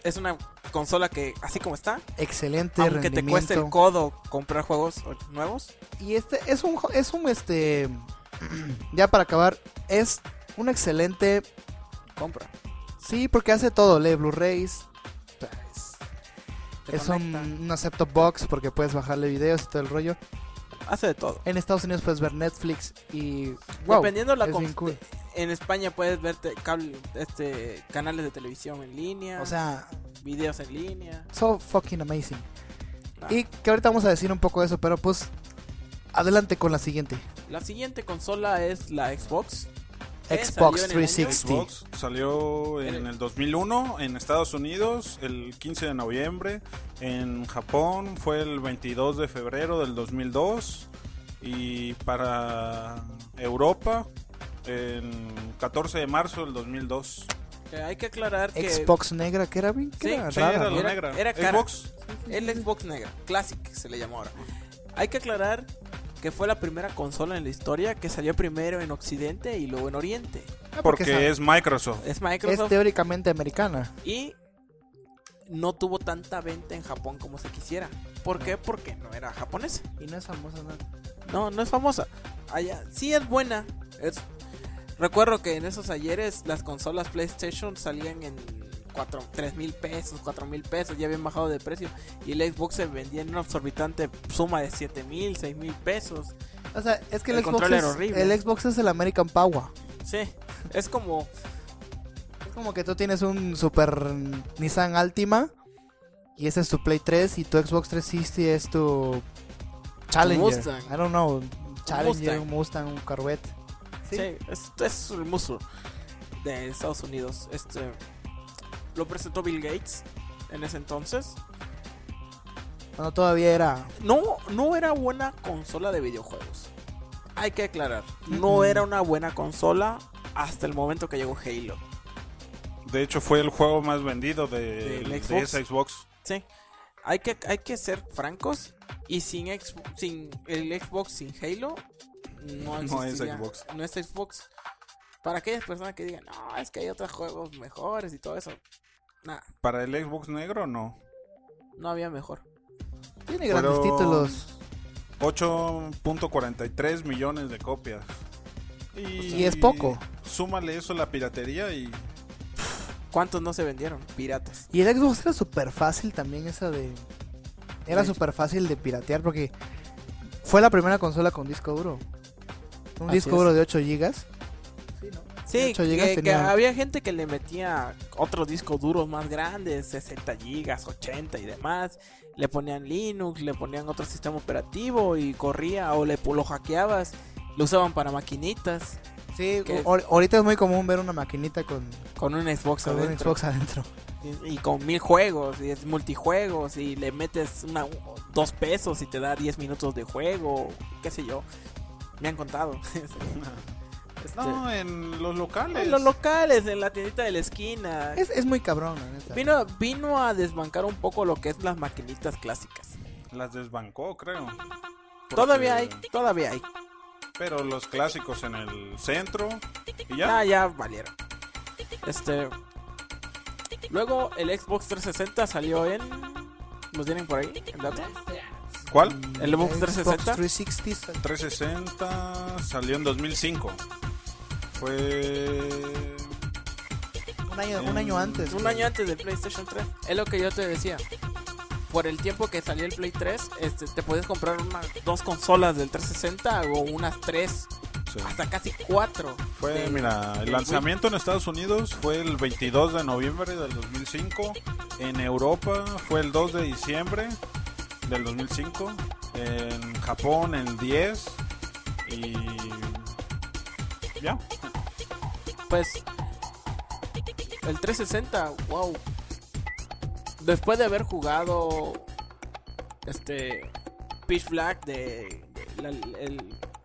es una consola que, así como está, excelente aunque te cueste el codo comprar juegos nuevos, Y este es un, es un, este... ya para acabar, es un excelente... compra. Sí, porque hace todo, lee Blu-rays. sea, Es, un, una set-top box porque puedes bajarle videos y todo el rollo. hace de todo. En Estados Unidos puedes ver Netflix y... Wow, Dependiendo la es cool. En España puedes verte cable, este, canales de televisión en línea, O sea, videos en línea. so fucking amazing. Ah. Y que ahorita vamos a decir un poco de eso, pero pues... Adelante con la siguiente. La siguiente consola es la Xbox. Xbox salió en el año- 360. Xbox salió En el- el 2001 en Estados Unidos el 15 de noviembre. En Japón fue el 22 de febrero del 2002. Y para Europa el 14 de marzo del 2002. Que hay que aclarar que Xbox negra, que era bien que Sí, era Sí, rara, era ¿no? la Era- negra. era cara. Xbox. el Xbox negra, Classic se le llamó ahora. Hay que aclarar que fue la primera consola en la historia que salió primero en Occidente y luego en Oriente. Ah, Porque es Microsoft. Es es Microsoft teóricamente americana. y no tuvo tanta venta en Japón como se quisiera. ¿Por qué? Porque no era japonesa. Y no es famosa nada. No, no es famosa. Allá sí es buena. Es... Recuerdo que en esos ayeres las consolas PlayStation salían en 4, 3 mil pesos, 4 mil pesos, ya habían bajado de precio. Y el Xbox se vendía en una absorbitante suma de 7 mil, 6 mil pesos. O sea, es que el, El Xbox es, horrible. el Xbox es el American Power. Sí, es como Es como que tú tienes un super Nissan Altima y ese es tu Play 3 y tu Xbox 360 es tu Challenger. Mustang. I don't know, un Challenger, Mustang. un Mustang, un Corvette. Sí. Sí, es, es el muslo de Estados Unidos. Este lo presentó Bill Gates en ese entonces. Cuando todavía era. No, no era buena consola de videojuegos. Hay que aclarar, no Mm. era una buena consola hasta el momento que llegó Halo. De hecho, fue el juego más vendido de, de Xbox. esa Xbox. Sí. Hay que, hay que ser francos y sin, ex- sin el Xbox sin Halo no, No es Xbox. No es Xbox. Para aquellas personas que digan, no, es que hay otros juegos mejores y todo eso. Nah, Para el Xbox negro, no. no había mejor. Tiene grandes Pero- títulos. 8.43 millones de copias. Y es poco. Súmale eso a la piratería y ¿Cuántos no se vendieron? Piratas. Y el Xbox era súper fácil también esa de... Era Sí. súper fácil de piratear porque fue la primera consola con disco duro. Un Así disco es. duro de 8 gigas. Sí, De hecho, que, que había gente que le metía otros discos duros más grandes, 60 gigas, 80 y demás. Le ponían Linux, le ponían otro sistema operativo y corría o le lo hackeabas. Lo usaban para maquinitas Sí, ahorita es muy común ver una maquinita con, con un Xbox con un adentro. Xbox adentro. Y, y con mil juegos y es multijuegos y le metes una, dos pesos y te da 10 minutos de juego, qué sé yo. Me han contado. Este, no, en los locales. en los locales, en la tiendita de la esquina. Es, es muy cabrón. Vino, vino a desbancar un poco lo que es las maquinitas clásicas. Las desbancó, creo. Todavía hay, todavía hay. Pero los clásicos en el centro y ya. Ah, ya valieron. Este. Luego el Xbox 360 salió en. ¿Lo tienen por ahí? ¿El dato? ¿Cuál? el Xbox 360. 360. 360 salió en 2005. Fue Un año, un año antes. Un güey. año antes del PlayStation 3. Es lo que yo te decía. Por el tiempo que salió el Play 3, este, te puedes comprar una, dos consolas del 360 o unas tres, sí. hasta casi cuatro. Fue, del- mira, el lanzamiento en Estados Unidos fue el 22 de noviembre del 2005. En Europa fue el 2 de diciembre del 2005. En Japón el 10. Y. Ya. Pues. El 360, wow. Después de haber jugado. Este. Pitch Black de.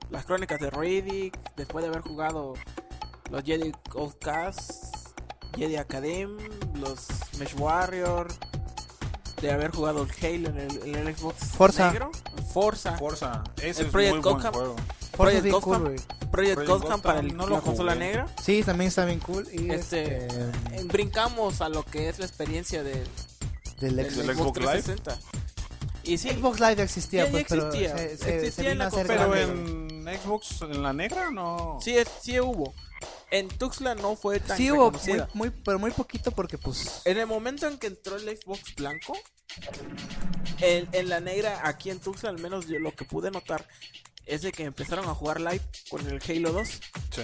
las crónicas de Riddick. Después de haber jugado. Los Jedi Outcasts. Jedi Academy. Los Mesh Warrior. De haber jugado el Halo en el, en el Xbox Forza. negro. Forza. Forza. Ese El es Project muy buen juego. Forza Project bien Gotham. cool. Project, Project Gotham Gotham para el- no lo la consola jugué. negra. Sí, también está bien cool. Y Este, este, brincamos a lo que es la experiencia de, del del Xbox. Xbox Xbox Live. 360. Y sí, Xbox Live existía, Ya- ya pues, pero existía. se, se- Existía se en la Pero en Xbox, en la negra, no. sí, sí hubo. En Tuxtla no fue tan Sí hubo, muy, muy, pero muy poquito porque, pues, En el momento en que entró el Xbox blanco, en, en la negra, aquí en Tuxtla, al menos yo lo que pude notar, es de que empezaron a jugar live con el Halo 2. Sí.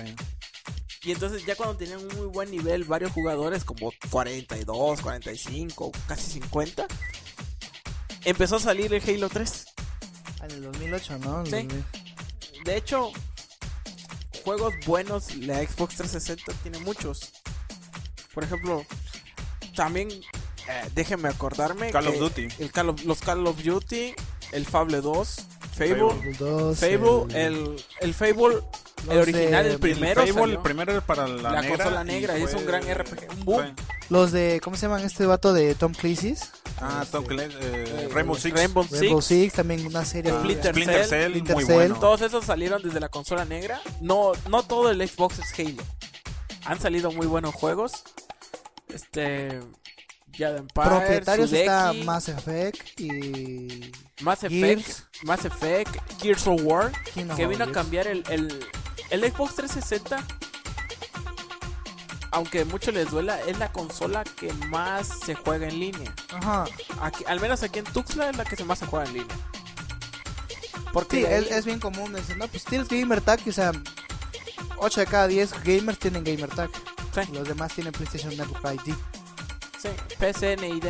Y entonces ya cuando tenían un muy buen nivel, varios jugadores, como 42, 45, casi 50, empezó a salir el Halo 3. en el 2008, ¿no? El Sí. 2000. De hecho, juegos buenos, la Xbox 360 tiene muchos. Por ejemplo, también eh, déjenme acordarme Call of Duty. el Call of- los Call of Duty, el Fable 2, Fable, Fable. El dos, Fable, el, el Fable, el Los original, de- el el primero, el, Fable, el primero era para la, La negra. consola negra, y es un gran RPG, un boom. fue- Los de, ¿cómo se llaman este vato de Tom Clancy's? Ah, Tom Clancy, eh, Eh, Rainbow Six. Rainbow Rainbow Six. Six, también una serie. Ah, Splinter Splinter Cell. Cell, Splinter muy Cell. bueno. Todos esos salieron desde la consola negra. No, no todo el Xbox es Halo. Han salido muy buenos juegos. Este. Jade Empire, Propietarios está Mass Effect y Mass Effect, Gears. Mass Effect, Gears of War, que vino a cambiar el, el, el Xbox 360. Aunque mucho les duela, es la consola que más se juega en línea. Ajá. Aquí, al menos aquí en Tuxtla es la que se más se juega en línea. Porque Sí, ahí- es, es bien común decir, no, pues tienes Gamer Tag, o sea, 8 de cada 10 gamers tienen Gamer Tag. Sí. Los demás tienen PlayStation Network ID. Sí, PCNID.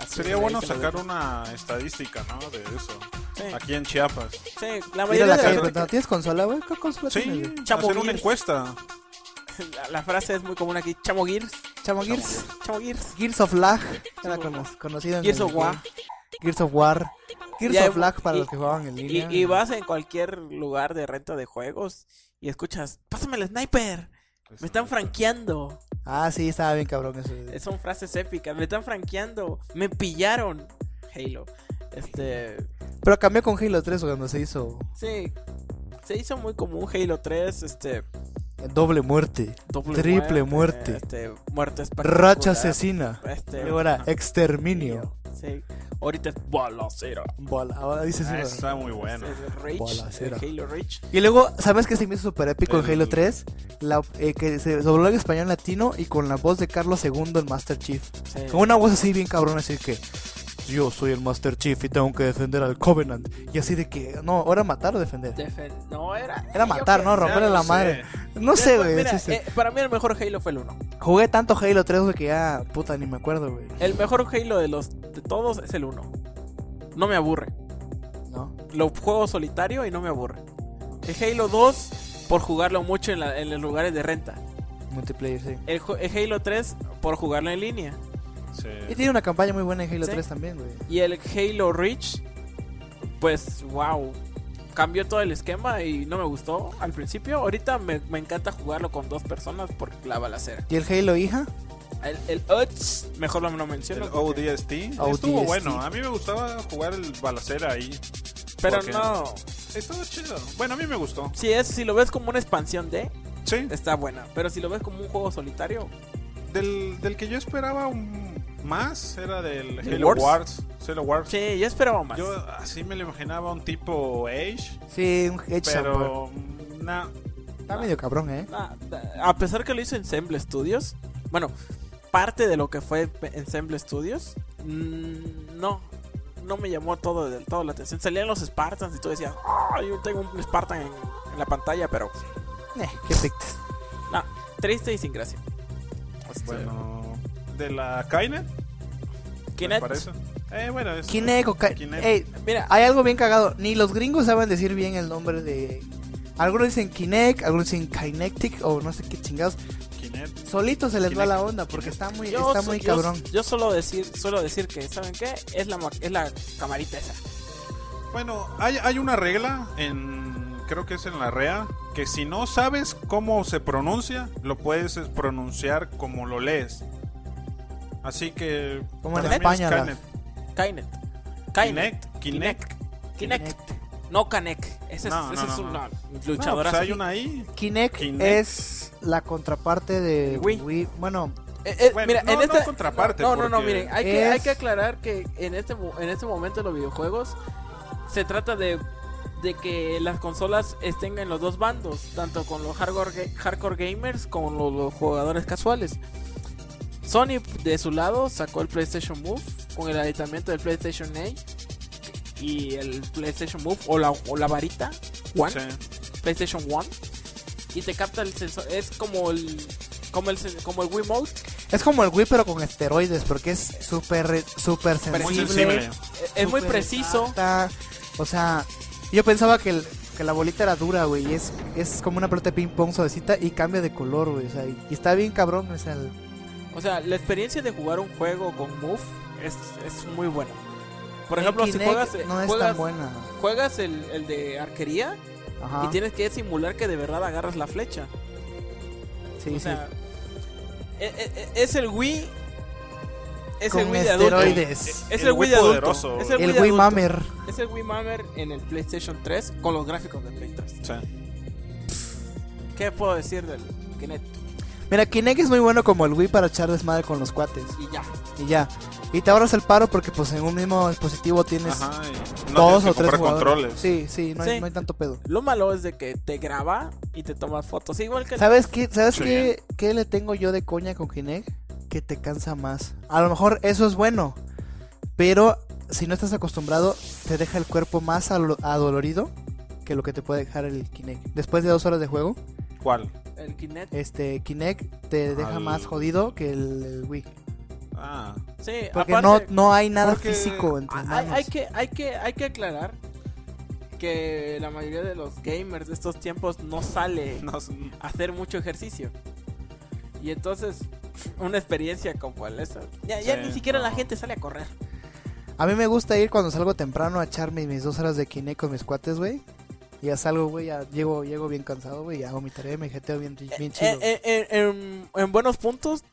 Así Sería bueno sacar una estadística, ¿no? De eso. Sí, aquí en Chiapas. sí, la mayoría la de la, preguntando, ¿tienes consola, güey? ¿Qué consola Sí, tienes, hacer una encuesta. la- la frase es muy común aquí, Chamo Gears, Chamo Gears. Chamo Gears. Gears of Lag. Era cono- conocido en Gears of War. Gears of War. Gears of Lag para y- los que jugaban en línea. y vas en cualquier lugar de renta de juegos y escuchas, pásame el sniper, me están franqueando. Ah, sí, estaba bien cabrón eso. Eh, Son frases épicas, me están franqueando, me pillaron. Halo. Este, Pero cambió con Halo 3 cuando se hizo sí, se hizo muy común Halo 3, este, doble muerte, doble triple muerte, este, muerte espectacular. racha asesina, Este, y ahora exterminio. Sí. Ahorita es balacera. Bola, ahora dice Ah, está muy bueno. Halo Reach. Y luego, ¿sabes qué se me hizo súper épico en El- Halo 3? La, eh, que se dobló en español latino y con la voz de Carlos II en Master Chief. Sí. Con una voz así bien cabrón, así que yo soy el Master Chief y tengo que defender al Covenant. Y así de que, no, ¿ahora matar o defender? Defen- No, era. Era matar, ¿no? Romperle no la sé. madre. No sé, güey. Mira, sí, sí. eh, para mí el mejor Halo fue el 1. Jugué tanto Halo 3, güey, que ya, puta, ni me acuerdo, güey. El mejor Halo de los de todos es el 1. No me aburre. ¿No? Lo juego solitario y no me aburre. El Halo 2 por jugarlo mucho en, la- en los lugares de renta. Multiplayer, sí. El, el Halo 3 por jugarlo en línea. Sí. Y tiene una campaña muy buena en Halo Sí. 3 también, güey. Y el Halo Reach, pues wow. Cambió todo el esquema y no me gustó al principio. Ahorita me, me encanta jugarlo con dos personas por la balacera. ¿Y el Halo hija? El, el UTS, mejor no me lo El menciono. porque- ODST. ODST. Estuvo bueno. A mí me gustaba jugar el balacera ahí. Pero porque- no. Estaba chido. Bueno, a mí me gustó. Si, es, si lo ves como una expansión de, Sí. está buena. Pero si lo ves como un juego solitario, Del, del que yo esperaba un- más era del ¿Del Halo Wars? Wars. Halo Wars. sí, yo esperaba más. Yo así me lo imaginaba un tipo Age. Sí, un Edge Samper. Pero. Está medio cabrón, ¿eh? Ah, a pesar que lo hizo Ensemble Studios, bueno, parte de lo que fue Ensemble Studios, mm, no, no me llamó todo del todo la atención. Salían los Spartans y tú decías, "Ah, yo tengo un Spartan en, en la pantalla, pero Eh, qué pictes. no, triste y sin gracia. Bueno. De la Kainet. Parece. Eh, bueno, es. Kinect o Ki- Kinect. Ey, mira, hay algo bien cagado. Ni los gringos saben decir bien el nombre de. Algunos dicen Kinect, algunos dicen Kinetic o no sé qué chingados. Kinect. Solito se les va Kinect. la onda porque está muy, yo, está muy yo- cabrón. Yo, solo decir, suelo decir que, ¿saben qué? Es la, es la camarita esa. Bueno, hay, hay una regla en. Creo que es en la REA. Que si no sabes cómo se pronuncia, lo puedes es, pronunciar como lo lees. Así que. Como en es España, la- Kinect. Kainet. Kinect. Kinect. Kinect. No Kanek. Ese es, No, ese no, es no, una No, luchadora. pues hay una ahí. Kinect, Kinect. es la contraparte de Wii. Wii. Bueno, Eh, eh, Bueno, mira, no, en no este contraparte, No, no, no, porque miren, hay que, es- hay que aclarar que en este en este momento los videojuegos se trata de de que las consolas estén en los dos bandos, tanto con los hardcore, hardcore gamers como los, los jugadores casuales. Sony de su lado sacó el PlayStation Move con el aditamento del PlayStation 8 y el PlayStation Move o la, o la varita One, Sí. PlayStation One y te capta el sensor, es como el como el como el Wiimote es como el Wii pero con esteroides porque es súper súper Muy sensible. sensible. es muy preciso. exacta. O sea, yo pensaba que, el- que la bolita era dura, güey. y Es, es como una pelota de ping pong suavecita y cambia de color, güey. O sea, y, y está bien cabrón. O sea, el- O sea, la experiencia de jugar un juego con Move es, es muy buena. Por ejemplo, si juegas, no es juegas, tan buena. juegas el, el de arquería Ajá. y tienes que simular que de verdad agarras la flecha. sí, o sea, e- e- e- es el Wii. Es Con el Wii de adulto. esteroides. Es El el Wii Wii poderoso. Es el, El Wii, Wii. Mamer. Es el Wii Mamer en el PlayStation 3 con los gráficos del Play 3. Sí. ¿Qué puedo decir del Kinect? Mira, Kinect es muy bueno como el Wii para echar desmadre con los cuates. Y ya. Y ya. Y te ahorras el paro porque pues en un mismo dispositivo tienes Ajá. y no dos tienes que o tres jugadores. controles. Sí, sí, no, Hay, Sí. no hay tanto pedo. Lo malo es de que te graba y te tomas fotos. Igual que ¿Sabes qué, ¿sabes Sí. qué, qué le tengo yo de coña con Kinect? Que te cansa más. A lo mejor eso es bueno, pero si no estás acostumbrado, te deja el cuerpo más adolorido que lo que te puede dejar el Kinect. Después de dos horas de juego, ¿Cuál? el Kinect. este Kinect te deja más jodido que el, el Wii. Ah. Sí, Porque aparte- no, no hay nada porque físico en tus Hay, que, hay, que, hay que aclarar porque la mayoría de los gamers de estos tiempos no sale No, a hacer mucho ejercicio. Y entonces, una experiencia como esa. Ya, ni siquiera la gente sale a correr. A mí me gusta ir cuando salgo temprano a echarme mis dos horas de Kinect con mis cuates, güey. Y ya salgo, güey, ya llego, llego bien cansado, güey, ya hago mi tarea, me jeteo bien, bien chido. Eh, eh, eh, en, en buenos puntos,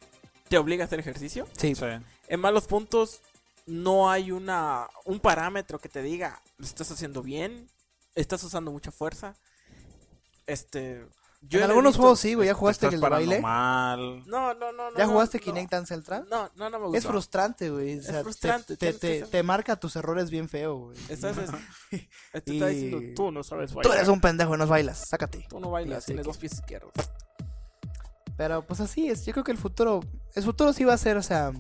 te obliga a hacer ejercicio. sí. sí. En malos puntos, no hay una un parámetro que te diga, lo estás haciendo bien, estás usando mucha fuerza. Este. Yo en algunos visto- juegos sí, güey, ya Te jugaste estás el baile. mal. No, no, no. no ¿Ya no, jugaste no. Kinect Dance Central? No, no, no me gusta. Es frustrante, güey. o Es sea, frustrante, Te, te, que ser- te marca tus errores bien feo, güey. Estás, es- te Y- está diciendo, tú no sabes Tú bailar. eres un pendejo, no bailas, sácate. Tú no bailas, tienes que- dos pies izquierdos. Pero pues así es, yo creo que el futuro, el futuro sí va a ser, o sea,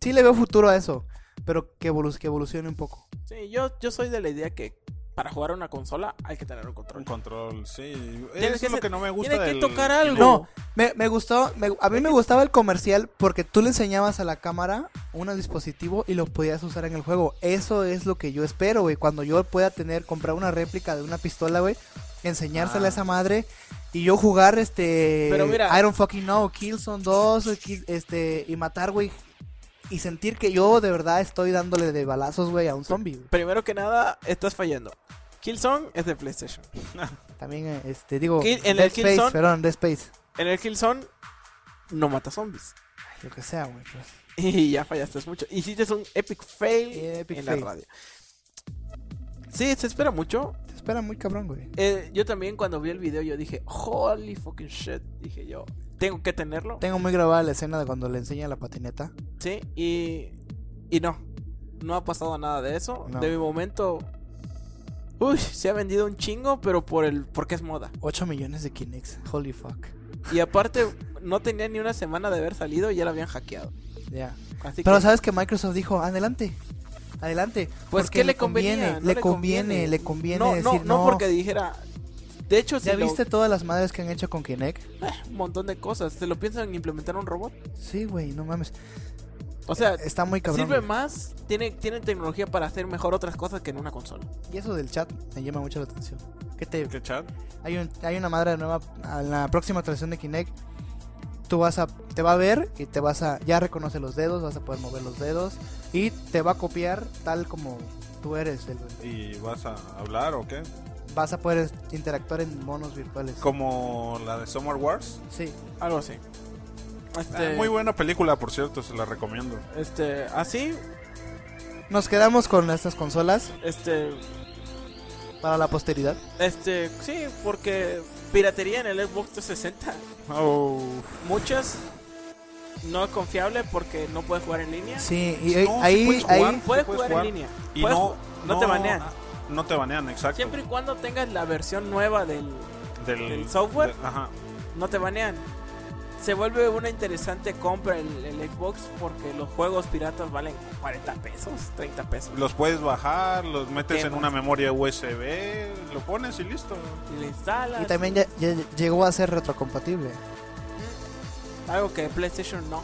sí le veo futuro a eso, pero que, evolu- que evolucione un poco. Sí, yo, yo soy de la idea que para jugar una consola hay que tener un Un control. control, sí. Eso que es lo que no me gusta tiene que del tocar algo. No, me, me gustó, me- a mí me gustaba el comercial porque tú le enseñabas a la cámara un dispositivo y lo podías usar en el juego. Eso es lo que yo espero, güey, cuando yo pueda tener, comprar una réplica de una pistola, güey, enseñársela a Ah. esa madre y yo jugar, este, Pero mira- I don't fucking know, Killzone 2, o Kill- este, y matar, güey, y sentir que yo de verdad estoy dándole de balazos, güey, a un zombie. Primero que nada, estás fallando. Killzone es de PlayStation. También, eh, este, digo, Kill- en Dead el Space, Killzone- perdón, Dead Space. En el Killzone no mata zombies. Lo que sea, güey, pues. Y ya fallaste mucho. Hiciste un epic fail epic en fail. la radio. Sí, se espera mucho. Te espera muy cabrón, güey. Eh, yo también cuando vi el video yo dije, holy fucking shit. Dije yo, tengo que tenerlo. Tengo muy grabada la escena de cuando le enseña la patineta. Sí, y, y no. No ha pasado nada de eso. No. De mi momento... Uy, se ha vendido un chingo, pero por el porque es moda. 8 millones de Kinects. Holy fuck. Y aparte, no tenía ni una semana de haber salido y ya la habían hackeado. Ya. Pero que, sabes que Microsoft dijo, adelante. Adelante. pues, ¿qué le convenía? No le conviene, le conviene no, decir no, no. no porque dijera... De hecho, si ¿Ya lo- viste todas las madres que han hecho con Kinect? un montón de cosas. ¿Se lo piensan implementar un robot? Sí, güey, no mames. O sea, Está muy cabrón. sirve más, tiene, tienen tecnología para hacer mejor otras cosas que en una consola. Y eso del chat me llama mucho la atención. ¿Qué te ¿Qué chat? hay un, hay una madre nueva en la próxima actualización de Kinect. Tú vas a te va a ver y te vas a ya reconoce los dedos, vas a poder mover los dedos y te va a copiar tal como tú eres el, ¿Y vas a hablar o qué? Vas a poder interactuar en monos virtuales. Como la de Summer Wars. Sí. Algo así. Este, Ah, muy buena película, por cierto, se la recomiendo. Este, así, Nos quedamos con estas consolas este, para la posteridad. este, sí, porque piratería en el Xbox 360, Oh, muchas no es confiable porque no puedes jugar en línea. Sí, y No, sí ahí puedes ahí jugar. Puedes puedes jugar, jugar. en línea. y Puedes no, ju- no te banean. No te banean, exacto. Siempre y cuando tengas la versión nueva del del, del software. de- ajá. no te banean. Se vuelve una interesante compra el, el Xbox porque los juegos piratas valen 40 pesos, 30 pesos. Los puedes bajar, los metes en una memoria USB, lo pones y listo. Y le instalas. y también ya, ya llegó a ser retrocompatible. Algo que PlayStation no.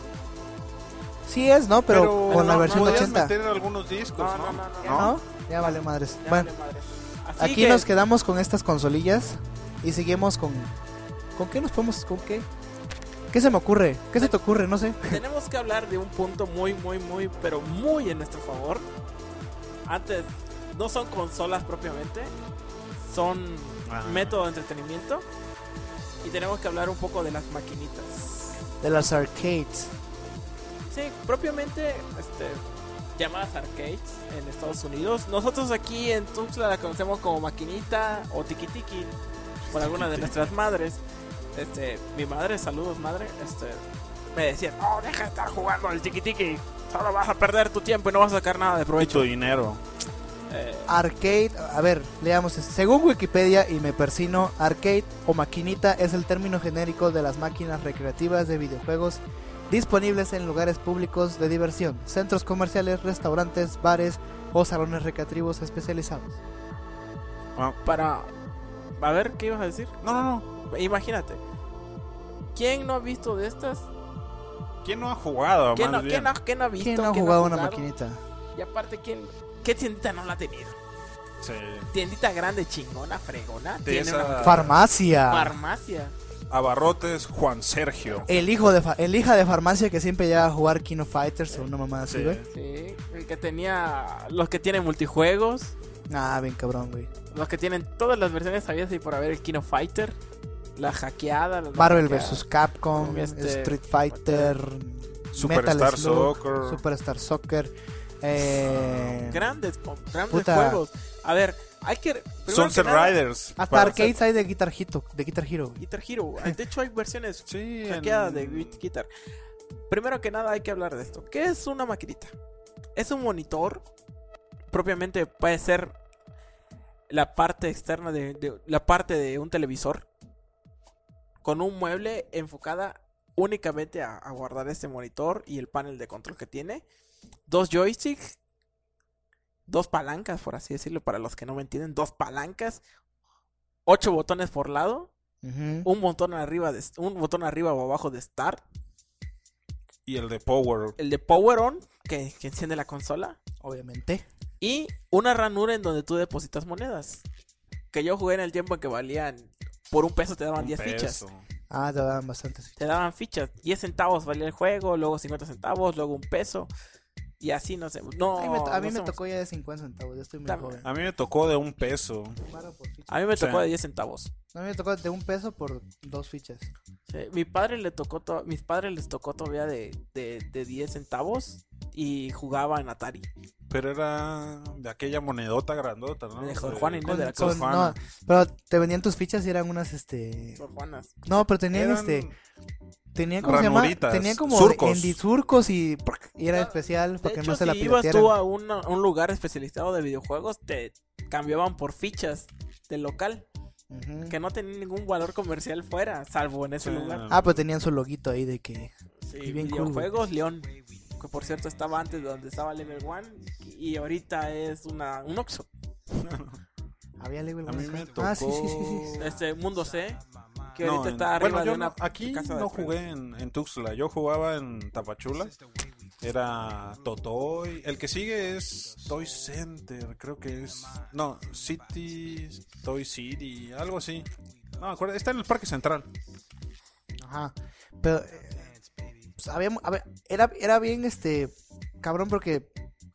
Sí es, ¿no? Pero, con la versión no, podías 80. meter algunos discos, No, ¿no? no, no, no. ¿Ya ¿No? Ya vale madres. Ya bueno, vale madres. Así aquí que nos quedamos con estas consolillas y seguimos con ¿Con qué nos podemos con qué? ¿Qué se me ocurre? ¿Qué se te ocurre? No sé. tenemos que hablar de un punto muy, muy, muy, pero muy en nuestro favor. Antes, no son consolas propiamente, son Ah. método de entretenimiento. Y tenemos que hablar un poco de las maquinitas. De las arcades. Sí, propiamente este, llamadas arcades en Estados Unidos. Nosotros aquí en Tuxtla la conocemos como maquinita o tiki tiki por alguna de nuestras madres. Este, mi madre, saludos madre, este, me decía, no, deja de estar jugando al tiki tiki, solo vas a perder tu tiempo y no vas a sacar nada de Y tu provecho. dinero. Eh, Arcade, a ver, leamos. esto. Según Wikipedia y me persino, arcade o maquinita es el término genérico de las máquinas recreativas de videojuegos disponibles en lugares públicos de diversión, centros comerciales, restaurantes, bares o salones recreativos especializados. Ah, para, a ver, ¿qué ibas a decir? no, no, no. Imagínate, ¿quién no ha visto de estas? ¿Quién no ha jugado? ¿Quién más no, bien? quién no- quién no ha visto? ¿Quién no ha ¿Quién jugado una maquinita? Y aparte, ¿quién, ¿qué tiendita no la ha tenido? Sí. tiendita grande, chingona, fregona. De Tiene esa- una Farmacia. farmacia. Abarrotes Juan Sergio. El hijo de fa- el hija de farmacia que siempre llega a jugar Kino Fighters o una mamá así, Sí. güey. Sí, el que tenía los que tienen multijuegos, Ah, bien cabrón, güey. los que tienen todas las versiones sabidas y por haber el Kino Fighter, la hackeada, la Marvel hackeada. vs. Capcom, Este, Street Fighter, Superstar Metal Slug, Soccer. Superstar Soccer. Eh, Grandes, grandes Puta. juegos. A ver, hay que Sunset que nada, Riders. hasta arcades hay de Guitar Hero, de Guitar Hero. Guitar Hero. De hecho hay versiones Sí, hackeadas en- de Gui- Guitar. Primero que nada hay que hablar de esto. ¿Qué es una maquinita? Es un monitor. Propiamente puede ser la parte externa de, de- la parte de un televisor con un mueble enfocada únicamente a, a guardar este monitor y el panel de control que tiene. Dos joysticks, dos palancas, por así decirlo, para los que no me entienden, dos palancas, ocho botones por lado, un botón arriba de un botón arriba o abajo de Start, Y el de Power. el de Power On que, que enciende la consola Obviamente. y una ranura en donde tú depositas monedas. Que yo jugué en el tiempo en que valían por un peso te daban un 10 fichas. Ah, te daban bastantes. Te daban fichas, 10 centavos valía el juego, luego 50 centavos, luego un peso y así no sé. No, a mí me, to- a mí no me sé. tocó ya de 50 centavos, ya estoy muy También. joven. A mí me tocó de un peso. A mí me tocó de 10 centavos. A mí me tocó de un peso por dos fichas. Sí, Mi padre le tocó to- mis padres les tocó todavía de, de, de 10 centavos y jugaba en Atari. Pero era de aquella monedota grandota, ¿no? De Sor Juana y no de la Con- Sor con- Juana. no, pero te vendían tus fichas y eran unas, este... Sor Juanas. No, pero tenían, Eran este... Tenía como se llama, tenía como surcos. y, y era especial De para que hecho, no se la si ibas tú a un lugar especializado de videojuegos, te cambiaban por fichas del local que no tenían ningún valor comercial fuera, salvo en ese Sí. lugar. Ah, pero tenían su loguito ahí de que Sí, cool, videojuegos León, que por cierto estaba antes de donde estaba Level One y ahorita es una un Oxxo. había level A mí one me acá. Ah, sí, sí, sí, sí. tocó- Este Mundo C, que No, ahorita en- está arriba bueno, de yo una no- aquí casa no jugué en, en Tuxtla, yo jugaba en Tapachula. Era Totoy. El que sigue es Toy Center, creo que es. No, City, Toy City, algo así. No, me acuerdo, está en el Parque Central. Ajá. Pero eh, pues, había, a ver, era, era bien este cabrón porque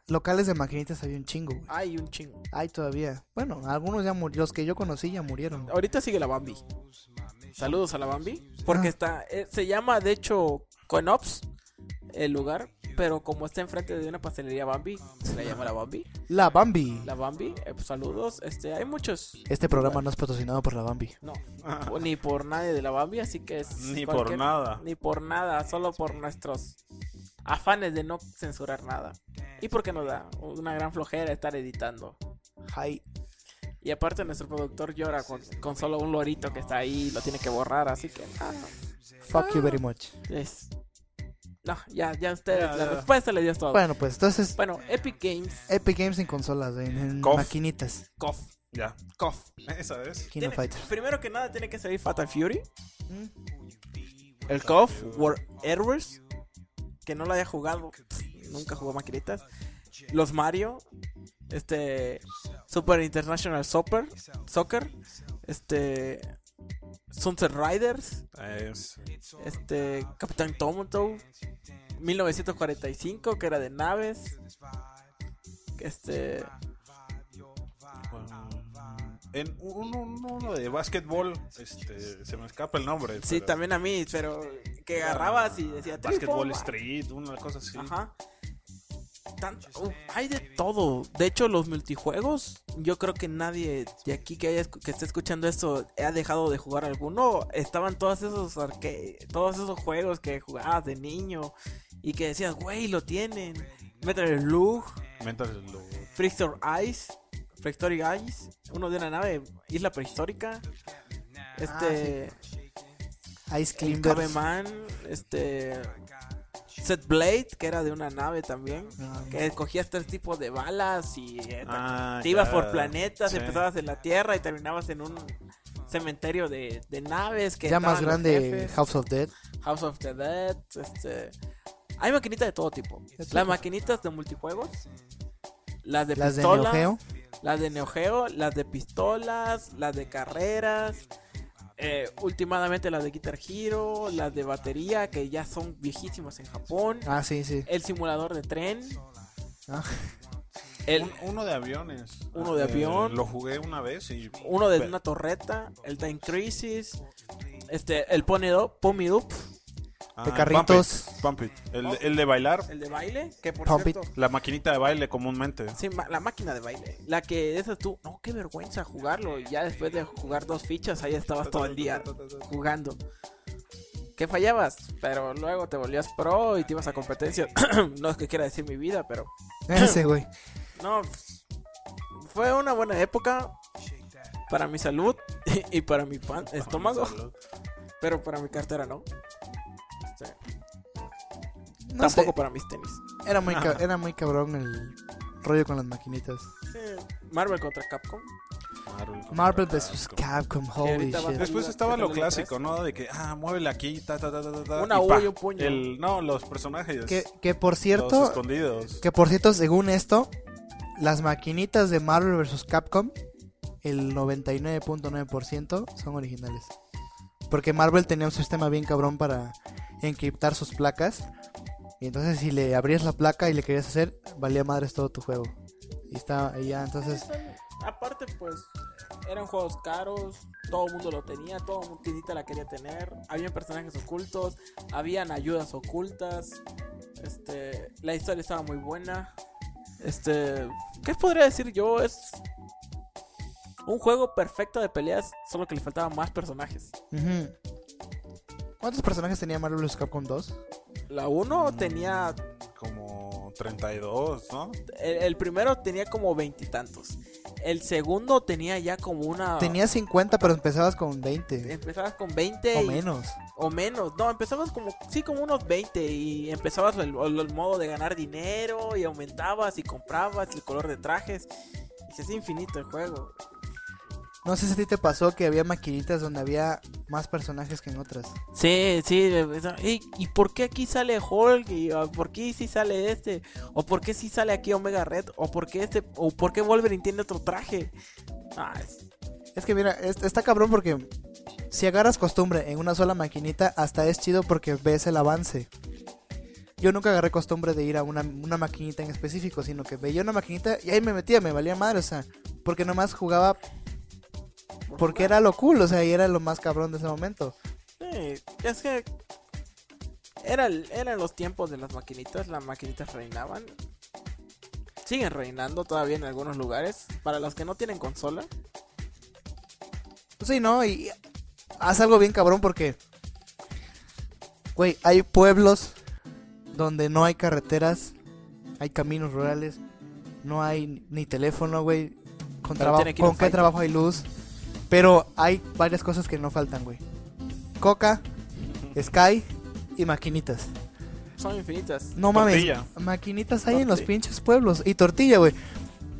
locales de maquinitas había un chingo, güey. Hay un chingo. Hay todavía. Bueno, algunos ya murieron. Los que yo conocí ya murieron. Ahorita sigue la Bambi. Saludos a la Bambi. Porque Ah. está. eh, se llama, de hecho, Conops, el lugar. Pero como está enfrente de una pastelería Bambi, se la llama la Bambi. La Bambi. La Bambi, eh, pues, saludos. Este, hay muchos. Este programa no es patrocinado por la Bambi. No, ni por nadie de la Bambi, así que es. Ni por nada. Ni por nada, solo por nuestros afanes de no censurar nada. Y porque nos da una gran flojera estar editando. Hi. Y aparte nuestro productor llora con, con solo un lorito que está ahí y lo tiene que borrar, así que ah, Fuck you very much. es... No, ya, ya ustedes, Ya, la ya. respuesta le dio todo. Bueno, Bueno, pues entonces Epic Games, Epic Games en consolas, en, en Cof. maquinitas. KOF, Ya. KOF. Esa es. Kino Tiene- Fighter. Primero que nada tiene que salir Fatal Fury, Mm. el KOF, War Heroes, que no lo haya jugado, pff, nunca jugó maquinitas. Los Mario, este Super International Soccer, Soccer, este Sunset Riders, Es. este Capitán Tomato 1945 que era de naves este bueno, En uno, uno de básquetbol, este, se me escapa el nombre. sí pero- también a mí pero que agarrabas y decía Basketball "Triple, Street, una cosa así. ajá Tan- uh, hay de todo de hecho los multijuegos yo creo que nadie de aquí que haya que esté escuchando esto ha dejado de jugar alguno estaban todos esos arcade todos esos juegos que jugabas de niño y que decías güey lo tienen Metal Slug Metal Slug. Prehistoric Ice, Prehistoric Ice, uno de una nave, isla prehistórica. Este, Ice. Caveman, este, Set Blade, que era de una nave también, Ah, que cogías tres tipos de balas y eh, Ah, te ibas por planetas, Sí. empezabas en la Tierra y terminabas en un cementerio de, de naves que ya más grande. House of Dead. House of the Dead, este... Hay maquinitas de todo tipo. Las maquinitas de multijuegos, las de Las de pistola, Neo Geo. Las de Neo Geo, las de pistolas, las de carreras. Eh, últimamente las de Guitar Hero, las de batería, que ya son viejísimas en Japón. Ah, sí, sí. El simulador de tren. Ah. El, Un- uno de aviones. Uno de Eh, avión. Lo jugué una vez y. uno de una torreta. El Time Crisis. Este, el Pony Up, Ah, de carritos. Pump It, Pump It. El, el de bailar. el de baile, que por Pump It. cierto, La maquinita de baile comúnmente. Sí, ma- la máquina de baile. La que esas tú, no, qué vergüenza jugarlo. Y ya después de jugar dos fichas, ahí estabas todo el día jugando. Que fallabas, pero luego te volvías pro y te ibas a competencia. no es que quiera decir mi vida, pero Ese, güey. no. Fue una buena época para mi salud y para mi pan, estómago, pero para mi cartera no. No tampoco sé, para mis tenis. era muy, ca- era muy cabrón el rollo con las maquinitas. Sí, Marvel contra Capcom. Marvel vs. Capcom, holy shit. Después estaba lo ¿Qué tal el clásico, ¿no? De que, ah, muévele aquí, ta, ta, ta, ta, ta, Una y U pa. y un puño. El, no, los personajes. Que, que por los cierto, escondidos. que por cierto, según esto, las maquinitas de Marvel vs. Capcom, el 99.9% son originales. Porque Marvel tenía un sistema bien cabrón para encriptar sus placas. Y entonces si le abrías la placa y le querías hacer, valía madres todo tu juego. Y está y ya, entonces... Aparte, pues, eran juegos caros, todo el mundo lo tenía, todo el mundo la quería tener, habían personajes ocultos, habían ayudas ocultas, este, la historia estaba muy buena, este, ¿qué podría decir yo? Es un juego perfecto de peleas, solo que le faltaban más personajes. ¿Cuántos personajes tenía Marvel vs. Capcom 2? La 1 tenía, Como 32, ¿no? el, el primero tenía como veintitantos, el segundo tenía ya como una... Tenía 50, pero empezabas con 20. Empezabas con 20 O y- menos. O menos, no, empezabas como, sí, como unos 20 y empezabas el, el- el modo de ganar dinero y aumentabas y comprabas el color de trajes y se hacía infinito el juego. No sé si a ti te pasó que había maquinitas donde había más personajes que en otras. Sí, sí, ¿y, y por qué aquí sale Hulk? ¿Y por qué sí sale este? ¿O por qué sí sale aquí Omega Red? ¿O por qué este? ¿O por qué Wolverine tiene otro traje? Ah, es- Es que mira, es- está cabrón porque si agarras costumbre en una sola maquinita, hasta es chido porque ves el avance. Yo nunca agarré costumbre de ir a una, una maquinita en específico, sino que veía una maquinita y ahí me metía, me valía madre, o sea, porque nomás jugaba porque era lo cool, o sea, y era lo más cabrón de ese momento. Sí, es que era, eran los tiempos de las maquinitas, las maquinitas reinaban. Siguen reinando todavía en algunos lugares. Para los que no tienen consola, Sí, ¿no? Y haz algo bien cabrón porque, güey, hay pueblos donde no hay carreteras, hay caminos rurales, no hay ni teléfono, güey. Con, Pero trabajo, tiene que ir a ¿Con un qué trabajo hay luz? Pero hay varias cosas que no faltan, güey. Coca, Sky y maquinitas. son infinitas. No Tortilla. mames, maquinitas hay en los pinches pueblos. Y tortilla, güey.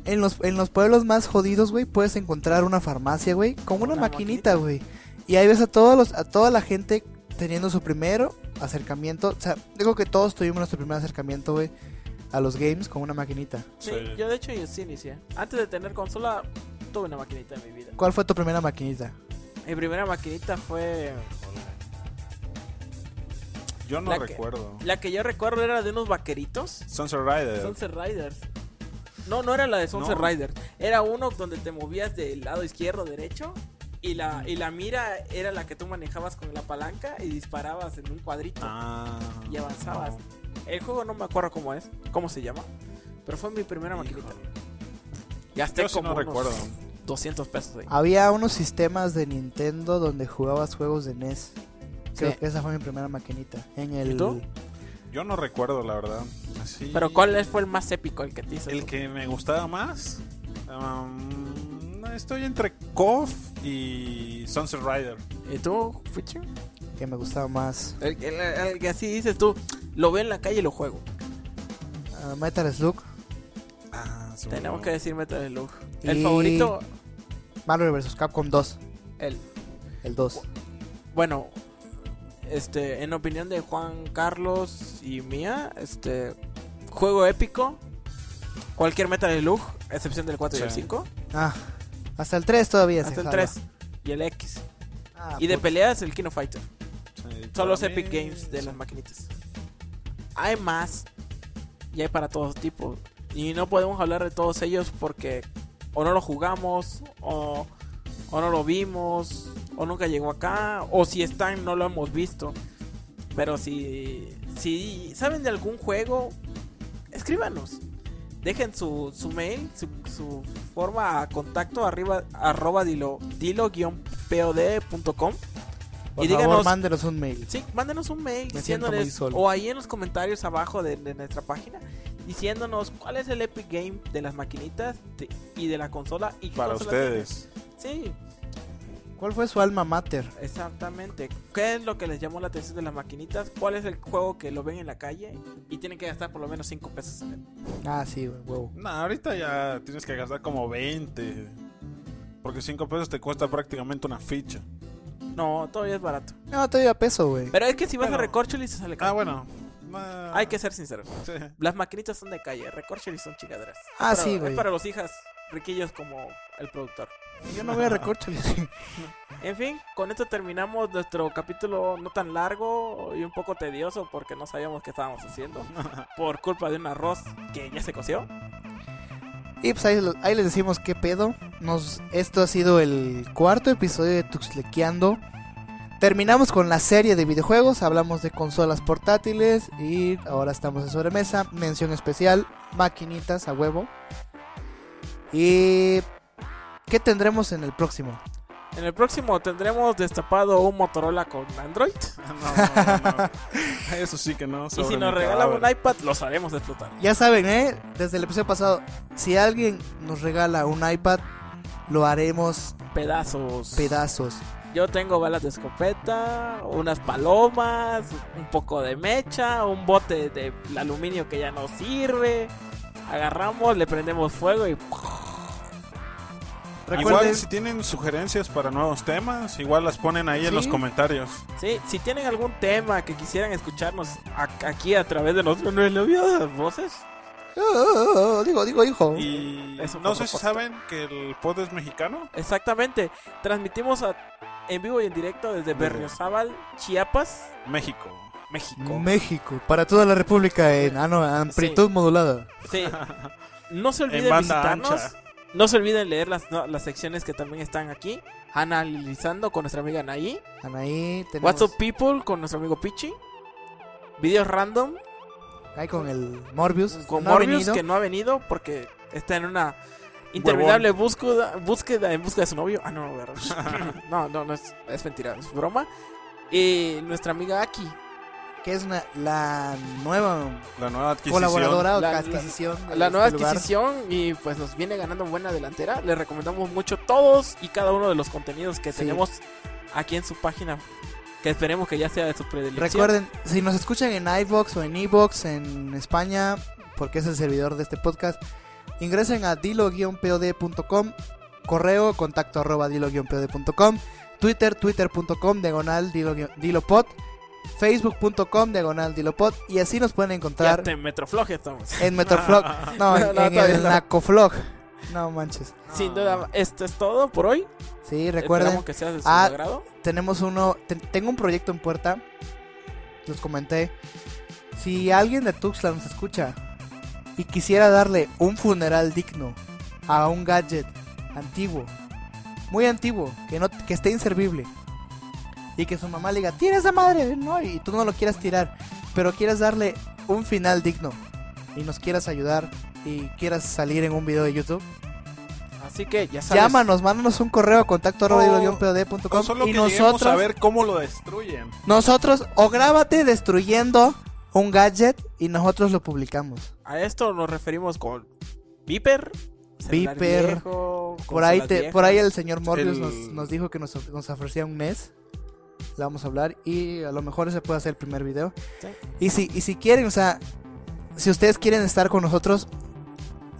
En los, en los pueblos más jodidos, güey, puedes encontrar una farmacia, güey, con una Una maquinita, maquinita. güey. Y ahí ves a todos los, a toda la gente teniendo su primero acercamiento. O sea, digo que todos tuvimos nuestro primer acercamiento, güey, a los games con una maquinita. Sí, Sí. yo de hecho yo sí inicié. Antes de tener consola, tuve una maquinita en mi vida. ¿Cuál fue tu primera maquinita? Mi primera maquinita fue... Yo no La que- recuerdo. La que yo recuerdo era de unos vaqueritos. Sunset Rider. Sunset Riders. No, no era la de Sunset No. Riders. Era uno donde te movías del lado izquierdo, derecho. Y la, y la mira era la que tú manejabas con la palanca y disparabas en un cuadrito. Ah. y avanzabas. El juego no me acuerdo cómo es, cómo se llama. Pero fue mi primera maquinita. Gasté Yo como no unos recuerdo. 200 pesos ahí. Había unos sistemas de Nintendo donde jugabas juegos de NES. Creo Sí. que esa fue mi primera maquinita. En el... ¿Y tú? Yo no recuerdo, la verdad. Así- Pero ¿cuál fue el más épico, el que te hizo? El tú? que me gustaba más. um, estoy entre KOF y Sunset Rider. ¿Y tú, Fuchi? que me gustaba más. El, el- el que así dices tú, lo veo en la calle y lo juego. Ah, Metal Slug, Ah, se Tenemos que decir Metal Slug. El Y- favorito, Marvel vs. Capcom 2, el el 2. bueno, este, en opinión de Juan Carlos y mía, este juego épico, Cualquier Metal Slug, excepción del 4 y el Sí. 5. Ah, hasta el 3 todavía se Hasta el jala. 3 y el X. Ah, Y de peleas, el Kino Fighter. Sí, Son los Epic Games de sí. las maquinitas. Hay más. Y hay para todos tipos. Y no podemos hablar de todos ellos porque o no lo jugamos, o, o no lo vimos, o nunca llegó acá, o si están no lo hemos visto. Pero si, si saben de algún juego, escríbanos. Dejen su, su mail, su, su forma a contacto arriba, arroba dilo, dilo-pod.com. Por y favor, díganos mándenos un mail. Sí, mándenos un mail Me diciéndoles o ahí en los comentarios abajo de, de nuestra página diciéndonos cuál es el Epic Game de las maquinitas de- y de la consola y Para consola ustedes. Sí, ¿Cuál fue su alma mater? exactamente. ¿Qué es lo que les llamó la atención de las maquinitas? ¿Cuál es el juego que lo ven en la calle y tienen que gastar por lo menos 5 pesos en él? Ah, sí, güey, huevo. No, ahorita ya tienes que gastar como 20. Porque 5 pesos te cuesta prácticamente una ficha. No, todavía es barato. No, todavía peso, güey. Pero es que si vas a Bueno. Recorcholis se sale caro. Ah, bueno. Hay que ser sinceros. sí. Las maquinitas son de calle, Recorcholis son chingaderas. Ah, Es para- sí, güey. Es para los hijas riquillos como el productor. Yo no voy a recorcholis. En fin, con esto terminamos nuestro capítulo no tan largo y un poco tedioso porque no sabíamos qué estábamos haciendo por culpa de un arroz que ya se coció. y pues ahí, ahí les decimos qué pedo. Nos, esto ha sido el cuarto episodio de Tuxlequeando. Terminamos con la serie de videojuegos. Hablamos de consolas portátiles. Y ahora estamos en sobremesa. Mención especial: maquinitas a huevo. Y. ¿Qué tendremos en el próximo? En el próximo tendremos destapado un Motorola con Android. No, no, no. Eso sí que no. Y si nos regalan un iPad, lo sabemos explotar. Ya saben, ¿eh? Desde el episodio pasado, si alguien nos regala un iPad, lo haremos Pedazos. pedazos. Yo tengo balas de escopeta, unas palomas, un poco de mecha, un bote de aluminio que ya no sirve. Agarramos, le prendemos fuego y Recuerden, Igual si tienen sugerencias para nuevos temas, igual las ponen ahí en los comentarios. Sí, si tienen algún tema que quisieran escucharnos aquí a través de nuestras melodiosas voces, Oh, oh, oh, digo, digo, hijo. Y no sé si saben que el pod es mexicano. exactamente, transmitimos a- en vivo y en directo desde Berriozábal, Chiapas, México. México. México, para toda la República en ah, no, amplitud modulada. Sí. No se En olviden banda visitarnos. ancha. No se olviden leer las, no, las secciones que también están aquí. Analizando con nuestra amiga Anaí. Anaí, tenemos What's up people con nuestro amigo Pichi. Videos random ahí con el Morbius, con no ha Morbius venido. que no ha venido porque está en una interminable búsqueda, búsqueda en busca de su novio. Ah, no, no, no, no es, es mentira, es broma. Y nuestra amiga Aki. que es una, la nueva La nueva adquisición. colaboradora o La- adquisición La este nueva lugar. adquisición y pues nos viene ganando buena delantera. Le recomendamos mucho todos y cada uno de los contenidos que Sí. tenemos aquí en su página. Que esperemos que ya sea de su predilección. Recuerden, si nos escuchan en iVoox o en iVoox en España, porque es el servidor de este podcast, ingresen a dilo-pod.com, correo contacto arroba dilo-pod.com, Twitter, twitter.com, diagonal dilo- dilopod, facebook.com, diagonal dilopod, y así nos pueden Ya encontrar te metrofloje estamos. en Metroflog, no, en, No, no, en el no. Nacoflog. No manches. Sin duda, esto es todo por hoy. Sí, recuerden, Esperamos que sea de su Ah, agrado. tenemos uno, te- tengo un proyecto en puerta, los comenté. Si alguien de Tuxtla nos escucha y quisiera darle un funeral digno a un gadget antiguo, muy antiguo, que no que esté inservible y que su mamá le diga, "Tira esa madre", no, y tú no lo quieras tirar, pero quieras darle un final digno y nos quieras ayudar y quieras salir en un video de YouTube, Así que ya sabes. llámanos, mándanos un correo a contacto O- solo y que nosotros a ver cómo lo destruyen. Nosotros, o grábate destruyendo un gadget y nosotros lo publicamos. A esto nos referimos con Viper. Viper. viejo, Por ahí, por ahí el señor Morbius El- nos, nos dijo que nos, nos ofrecía un mes. Le vamos a hablar y a lo mejor ese puede ser el primer video. Sí. Y si, y si quieren, o sea, si ustedes quieren estar con nosotros,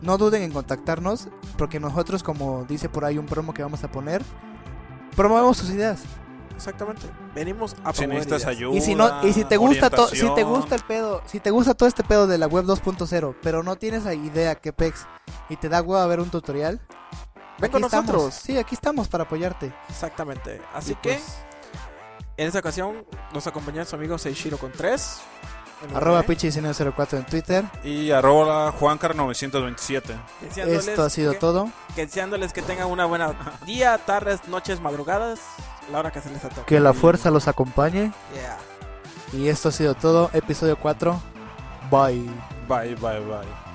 no duden en contactarnos, porque nosotros, como dice por ahí un promo que vamos a poner, promovemos sus ideas. Exactamente. Venimos a Si necesitas ideas. ayuda. Y si no y si te gusta to- si te gusta el pedo, si te gusta todo este pedo de la web 2.0, pero no tienes idea qué pex y te da huevo a ver un tutorial, Ven con aquí estamos. nosotros. Sí, aquí estamos para apoyarte. Exactamente. Así Y que pues, en esta ocasión nos acompaña su amigo Seishiro con 3. arroba pichi1904 en Twitter. Y arroba Juancar927. Esto ha sido todo. Deseándoles que tengan una buena día, tardes, noches, madrugadas, la hora que se les toque. Que la fuerza los acompañe. Yeah. Y esto ha sido todo. Episodio 4. Bye. Bye, bye, bye.